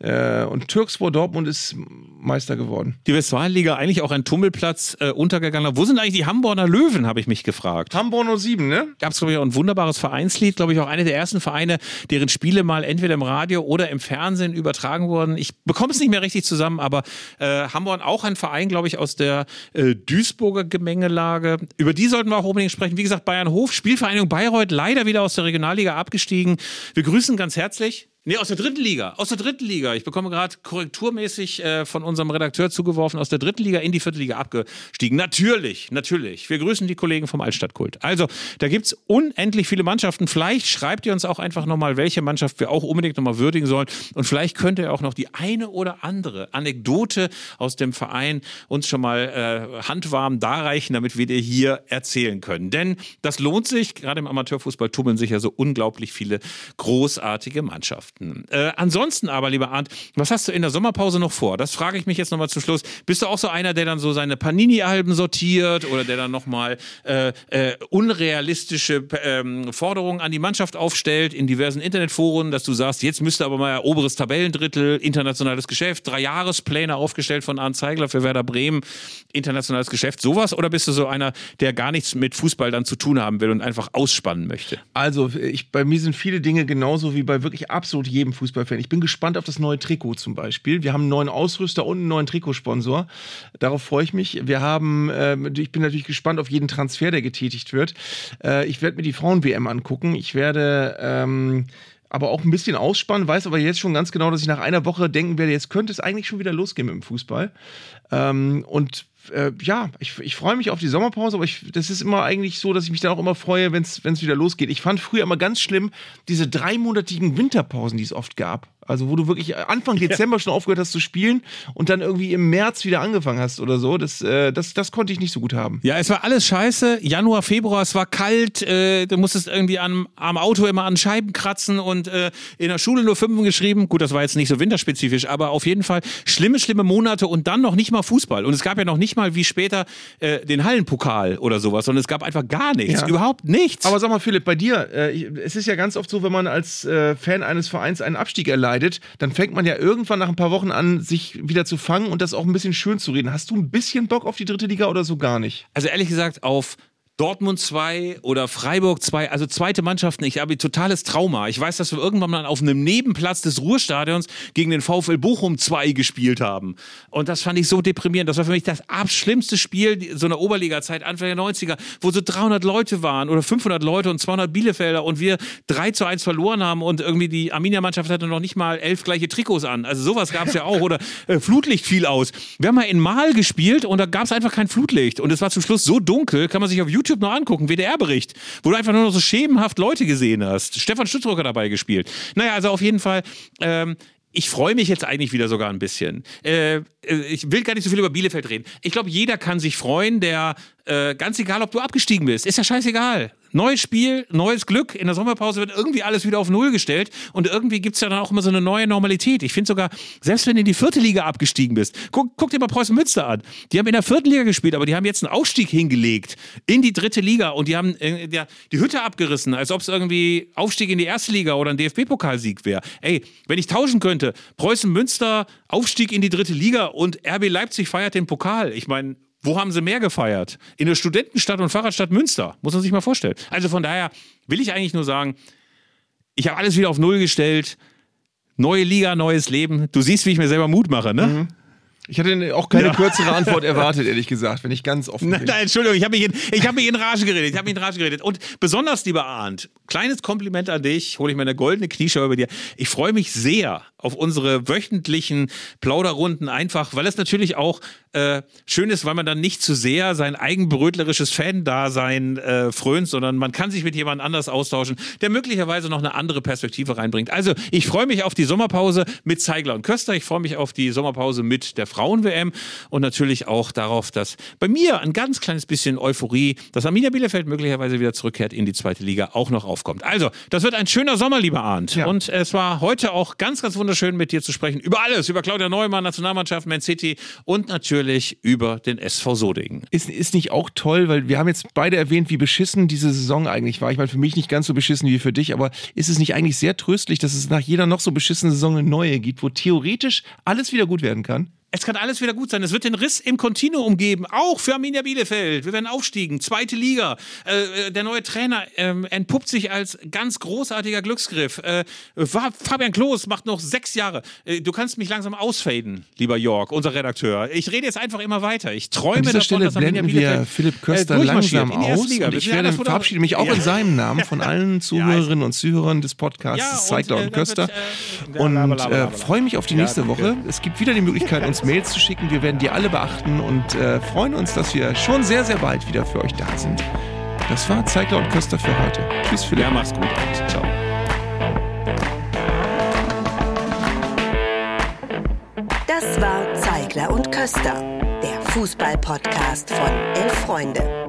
Äh, und Türkspor Dortmund ist Meister geworden. Die Westfalenliga eigentlich auch ein Tummelplatz äh, untergegangen. Wo sind eigentlich die Hamburger Löwen, habe ich mich gefragt. Hamburg 07, ne? Gab es, glaube ich, auch ein wunderbares Vereinslied. Glaube ich, auch eine der ersten Vereine, deren Spiele mal entweder im Radio oder im Fernsehen übertragen wurden. Ich bekomme es nicht mehr richtig zusammen, aber äh, Hamburg auch ein Verein, glaube ich, aus der äh, Duisburger Gemengelage. Über die sollten wir auch unbedingt sprechen. Wie gesagt, Bayern Hof, Spielvereinigung Bayreuth, leider wieder aus der Regionalliga abgestiegen. Wir grüßen ganz herzlich Nee, aus der dritten Liga. Aus der dritten Liga. Ich bekomme gerade korrekturmäßig äh, von unserem Redakteur zugeworfen, aus der dritten Liga in die vierte Liga abgestiegen. Natürlich, natürlich. Wir grüßen die Kollegen vom Altstadtkult. Also, da gibt es unendlich viele Mannschaften. Vielleicht schreibt ihr uns auch einfach nochmal, welche Mannschaft wir auch unbedingt nochmal würdigen sollen. Und vielleicht könnt ihr auch noch die eine oder andere Anekdote aus dem Verein uns schon mal äh, handwarm darreichen, damit wir dir hier erzählen können. Denn das lohnt sich. Gerade im Amateurfußball tummeln sich ja so unglaublich viele großartige Mannschaften. Äh, ansonsten aber, lieber Arndt, was hast du in der Sommerpause noch vor? Das frage ich mich jetzt nochmal zum Schluss. Bist du auch so einer, der dann so seine Panini-Alben sortiert oder der dann nochmal äh, äh, unrealistische ähm, Forderungen an die Mannschaft aufstellt in diversen Internetforen, dass du sagst, jetzt müsste aber mal oberes Tabellendrittel, internationales Geschäft, drei Jahrespläne aufgestellt von Arndt Zeigler für Werder Bremen, internationales Geschäft, sowas? Oder bist du so einer, der gar nichts mit Fußball dann zu tun haben will und einfach ausspannen möchte? Also, ich, bei mir sind viele Dinge genauso wie bei wirklich absolut jedem Fußballfan. Ich bin gespannt auf das neue Trikot zum Beispiel. Wir haben einen neuen Ausrüster und einen neuen Trikotsponsor. Darauf freue ich mich. Wir haben, äh, ich bin natürlich gespannt auf jeden Transfer, der getätigt wird. Äh, ich werde mir die Frauen-WM angucken. Ich werde ähm, aber auch ein bisschen ausspannen, weiß aber jetzt schon ganz genau, dass ich nach einer Woche denken werde, jetzt könnte es eigentlich schon wieder losgehen mit dem Fußball. Ähm, und äh, ja, ich, ich freue mich auf die Sommerpause, aber ich, das ist immer eigentlich so, dass ich mich dann auch immer freue, wenn es wieder losgeht. Ich fand früher immer ganz schlimm diese dreimonatigen Winterpausen, die es oft gab. Also wo du wirklich Anfang Dezember ja. schon aufgehört hast zu spielen und dann irgendwie im März wieder angefangen hast oder so. Das, äh, das, das konnte ich nicht so gut haben. Ja, es war alles scheiße. Januar, Februar, es war kalt. Äh, du musstest irgendwie am, am Auto immer an Scheiben kratzen und äh, in der Schule nur Fünfen geschrieben. Gut, das war jetzt nicht so winterspezifisch, aber auf jeden Fall schlimme, schlimme Monate und dann noch nicht mal Fußball. Und es gab ja noch nicht mal wie später äh, den Hallenpokal oder sowas, sondern es gab einfach gar nichts. Ja. Überhaupt nichts. Aber sag mal, Philipp, bei dir, äh, es ist ja ganz oft so, wenn man als äh, Fan eines Vereins einen Abstieg erleidet, leidet, dann fängt man ja irgendwann nach ein paar Wochen an, sich wieder zu fangen und das auch ein bisschen schön zu reden. Hast du ein bisschen Bock auf die dritte Liga oder so gar nicht? Also ehrlich gesagt, auf Dortmund 2 oder Freiburg 2, also zweite Mannschaften. Ich habe totales Trauma. Ich weiß, dass wir irgendwann mal auf einem Nebenplatz des Ruhrstadions gegen den VfL Bochum 2 gespielt haben. Und das fand ich so deprimierend. Das war für mich das abschlimmste Spiel so einer Oberliga-Zeit, Anfang der 90er, wo so 300 Leute waren oder 500 Leute und 200 Bielefelder und wir 3 zu 1 verloren haben und irgendwie die Arminia-Mannschaft hatte noch nicht mal elf gleiche Trikots an. Also sowas gab es ja auch. Oder äh, Flutlicht fiel aus. Wir haben mal in Mal gespielt und da gab es einfach kein Flutlicht. Und es war zum Schluss so dunkel, kann man sich auf YouTube YouTube noch angucken, WDR-Bericht, wo du einfach nur noch so schemenhaft Leute gesehen hast. Stefan Stützrocker dabei gespielt. Naja, also auf jeden Fall, ähm, ich freue mich jetzt eigentlich wieder sogar ein bisschen. Äh, äh ich will gar nicht so viel über Bielefeld reden. Ich glaube, jeder kann sich freuen, der äh, ganz egal, ob du abgestiegen bist, ist ja scheißegal. Neues Spiel, neues Glück. In der Sommerpause wird irgendwie alles wieder auf Null gestellt und irgendwie gibt es ja dann auch immer so eine neue Normalität. Ich finde sogar, selbst wenn du in die vierte Liga abgestiegen bist, guck, guck dir mal Preußen Münster an. Die haben in der vierten Liga gespielt, aber die haben jetzt einen Aufstieg hingelegt in die dritte Liga und die haben äh, die, die Hütte abgerissen, als ob es irgendwie Aufstieg in die erste Liga oder ein DFB-Pokalsieg wäre. Ey, wenn ich tauschen könnte, Preußen Münster, Aufstieg in die dritte Liga und RB Leipzig feiert den Pokal. Ich meine, wo haben sie mehr gefeiert? In der Studentenstadt und Fahrradstadt Münster. Muss man sich mal vorstellen. Also von daher will ich eigentlich nur sagen, ich habe alles wieder auf Null gestellt. Neue Liga, neues Leben. Du siehst, wie ich mir selber Mut mache, ne? Mhm. Ich hatte auch keine ja. kürzere Antwort erwartet, ehrlich gesagt, wenn ich ganz offen bin. Nein, nein Entschuldigung, ich habe mich, in, hab mich in Rage geredet. Ich habe mich in Rage geredet. Und besonders, lieber Arndt, kleines Kompliment an dich, hole ich meine goldene Knieschau über dir. Ich freue mich sehr auf unsere wöchentlichen Plauderrunden, einfach, weil es natürlich auch äh, schön ist, weil man dann nicht zu sehr sein eigenbrötlerisches Fan-Dasein äh, frönt, sondern man kann sich mit jemand anders austauschen, der möglicherweise noch eine andere Perspektive reinbringt. Also, ich freue mich auf die Sommerpause mit Zeigler und Köster. Ich freue mich auf die Sommerpause mit der Frauen-WM und natürlich auch darauf, dass bei mir ein ganz kleines bisschen Euphorie, dass Arminia Bielefeld möglicherweise wieder zurückkehrt in die zweite Liga, auch noch aufkommt. Also, das wird ein schöner Sommer, lieber Arndt. Ja. Und es war heute auch ganz, ganz wunderbar wunderschön mit dir zu sprechen. Über alles, über Claudia Neumann, Nationalmannschaft, Man City und natürlich über den SV Sodingen. Ist, ist nicht auch toll, weil wir haben jetzt beide erwähnt, wie beschissen diese Saison eigentlich war. Ich meine, für mich nicht ganz so beschissen wie für dich, aber ist es nicht eigentlich sehr tröstlich, dass es nach jeder noch so beschissenen Saison eine neue gibt, wo theoretisch alles wieder gut werden kann? Es kann alles wieder gut sein. Es wird den Riss im Kontinuum geben, auch für Arminia Bielefeld. Wir werden aufstiegen, zweite Liga. Äh, der neue Trainer ähm, entpuppt sich als ganz großartiger Glücksgriff. Äh, Fabian Klos macht noch sechs Jahre. Äh, du kannst mich langsam ausfaden, lieber Jörg, unser Redakteur. Ich rede jetzt einfach immer weiter. Ich träume An dieser davon, Stelle dass Arminia blenden wir Bielefeld Philipp Köster äh, langsam die erste aus Liga. und ich werde, verabschiede mich auch Ja. in seinem Namen von allen Zuhörerinnen und Zuhörern des Podcasts Ja, und, Zeigler äh, und Köster äh, und äh, freue mich auf die Ja, nächste. Woche. Es gibt wieder die Möglichkeit, uns Mails zu schicken. Wir werden die alle beachten und äh, freuen uns, dass wir schon sehr, sehr bald wieder für euch da sind. Das war Zeigler und Köster für heute. Tschüss, Philipp. Ja, mach's gut. Ciao. Das war Zeigler und Köster, der Fußball-Podcast von Elf Freunde.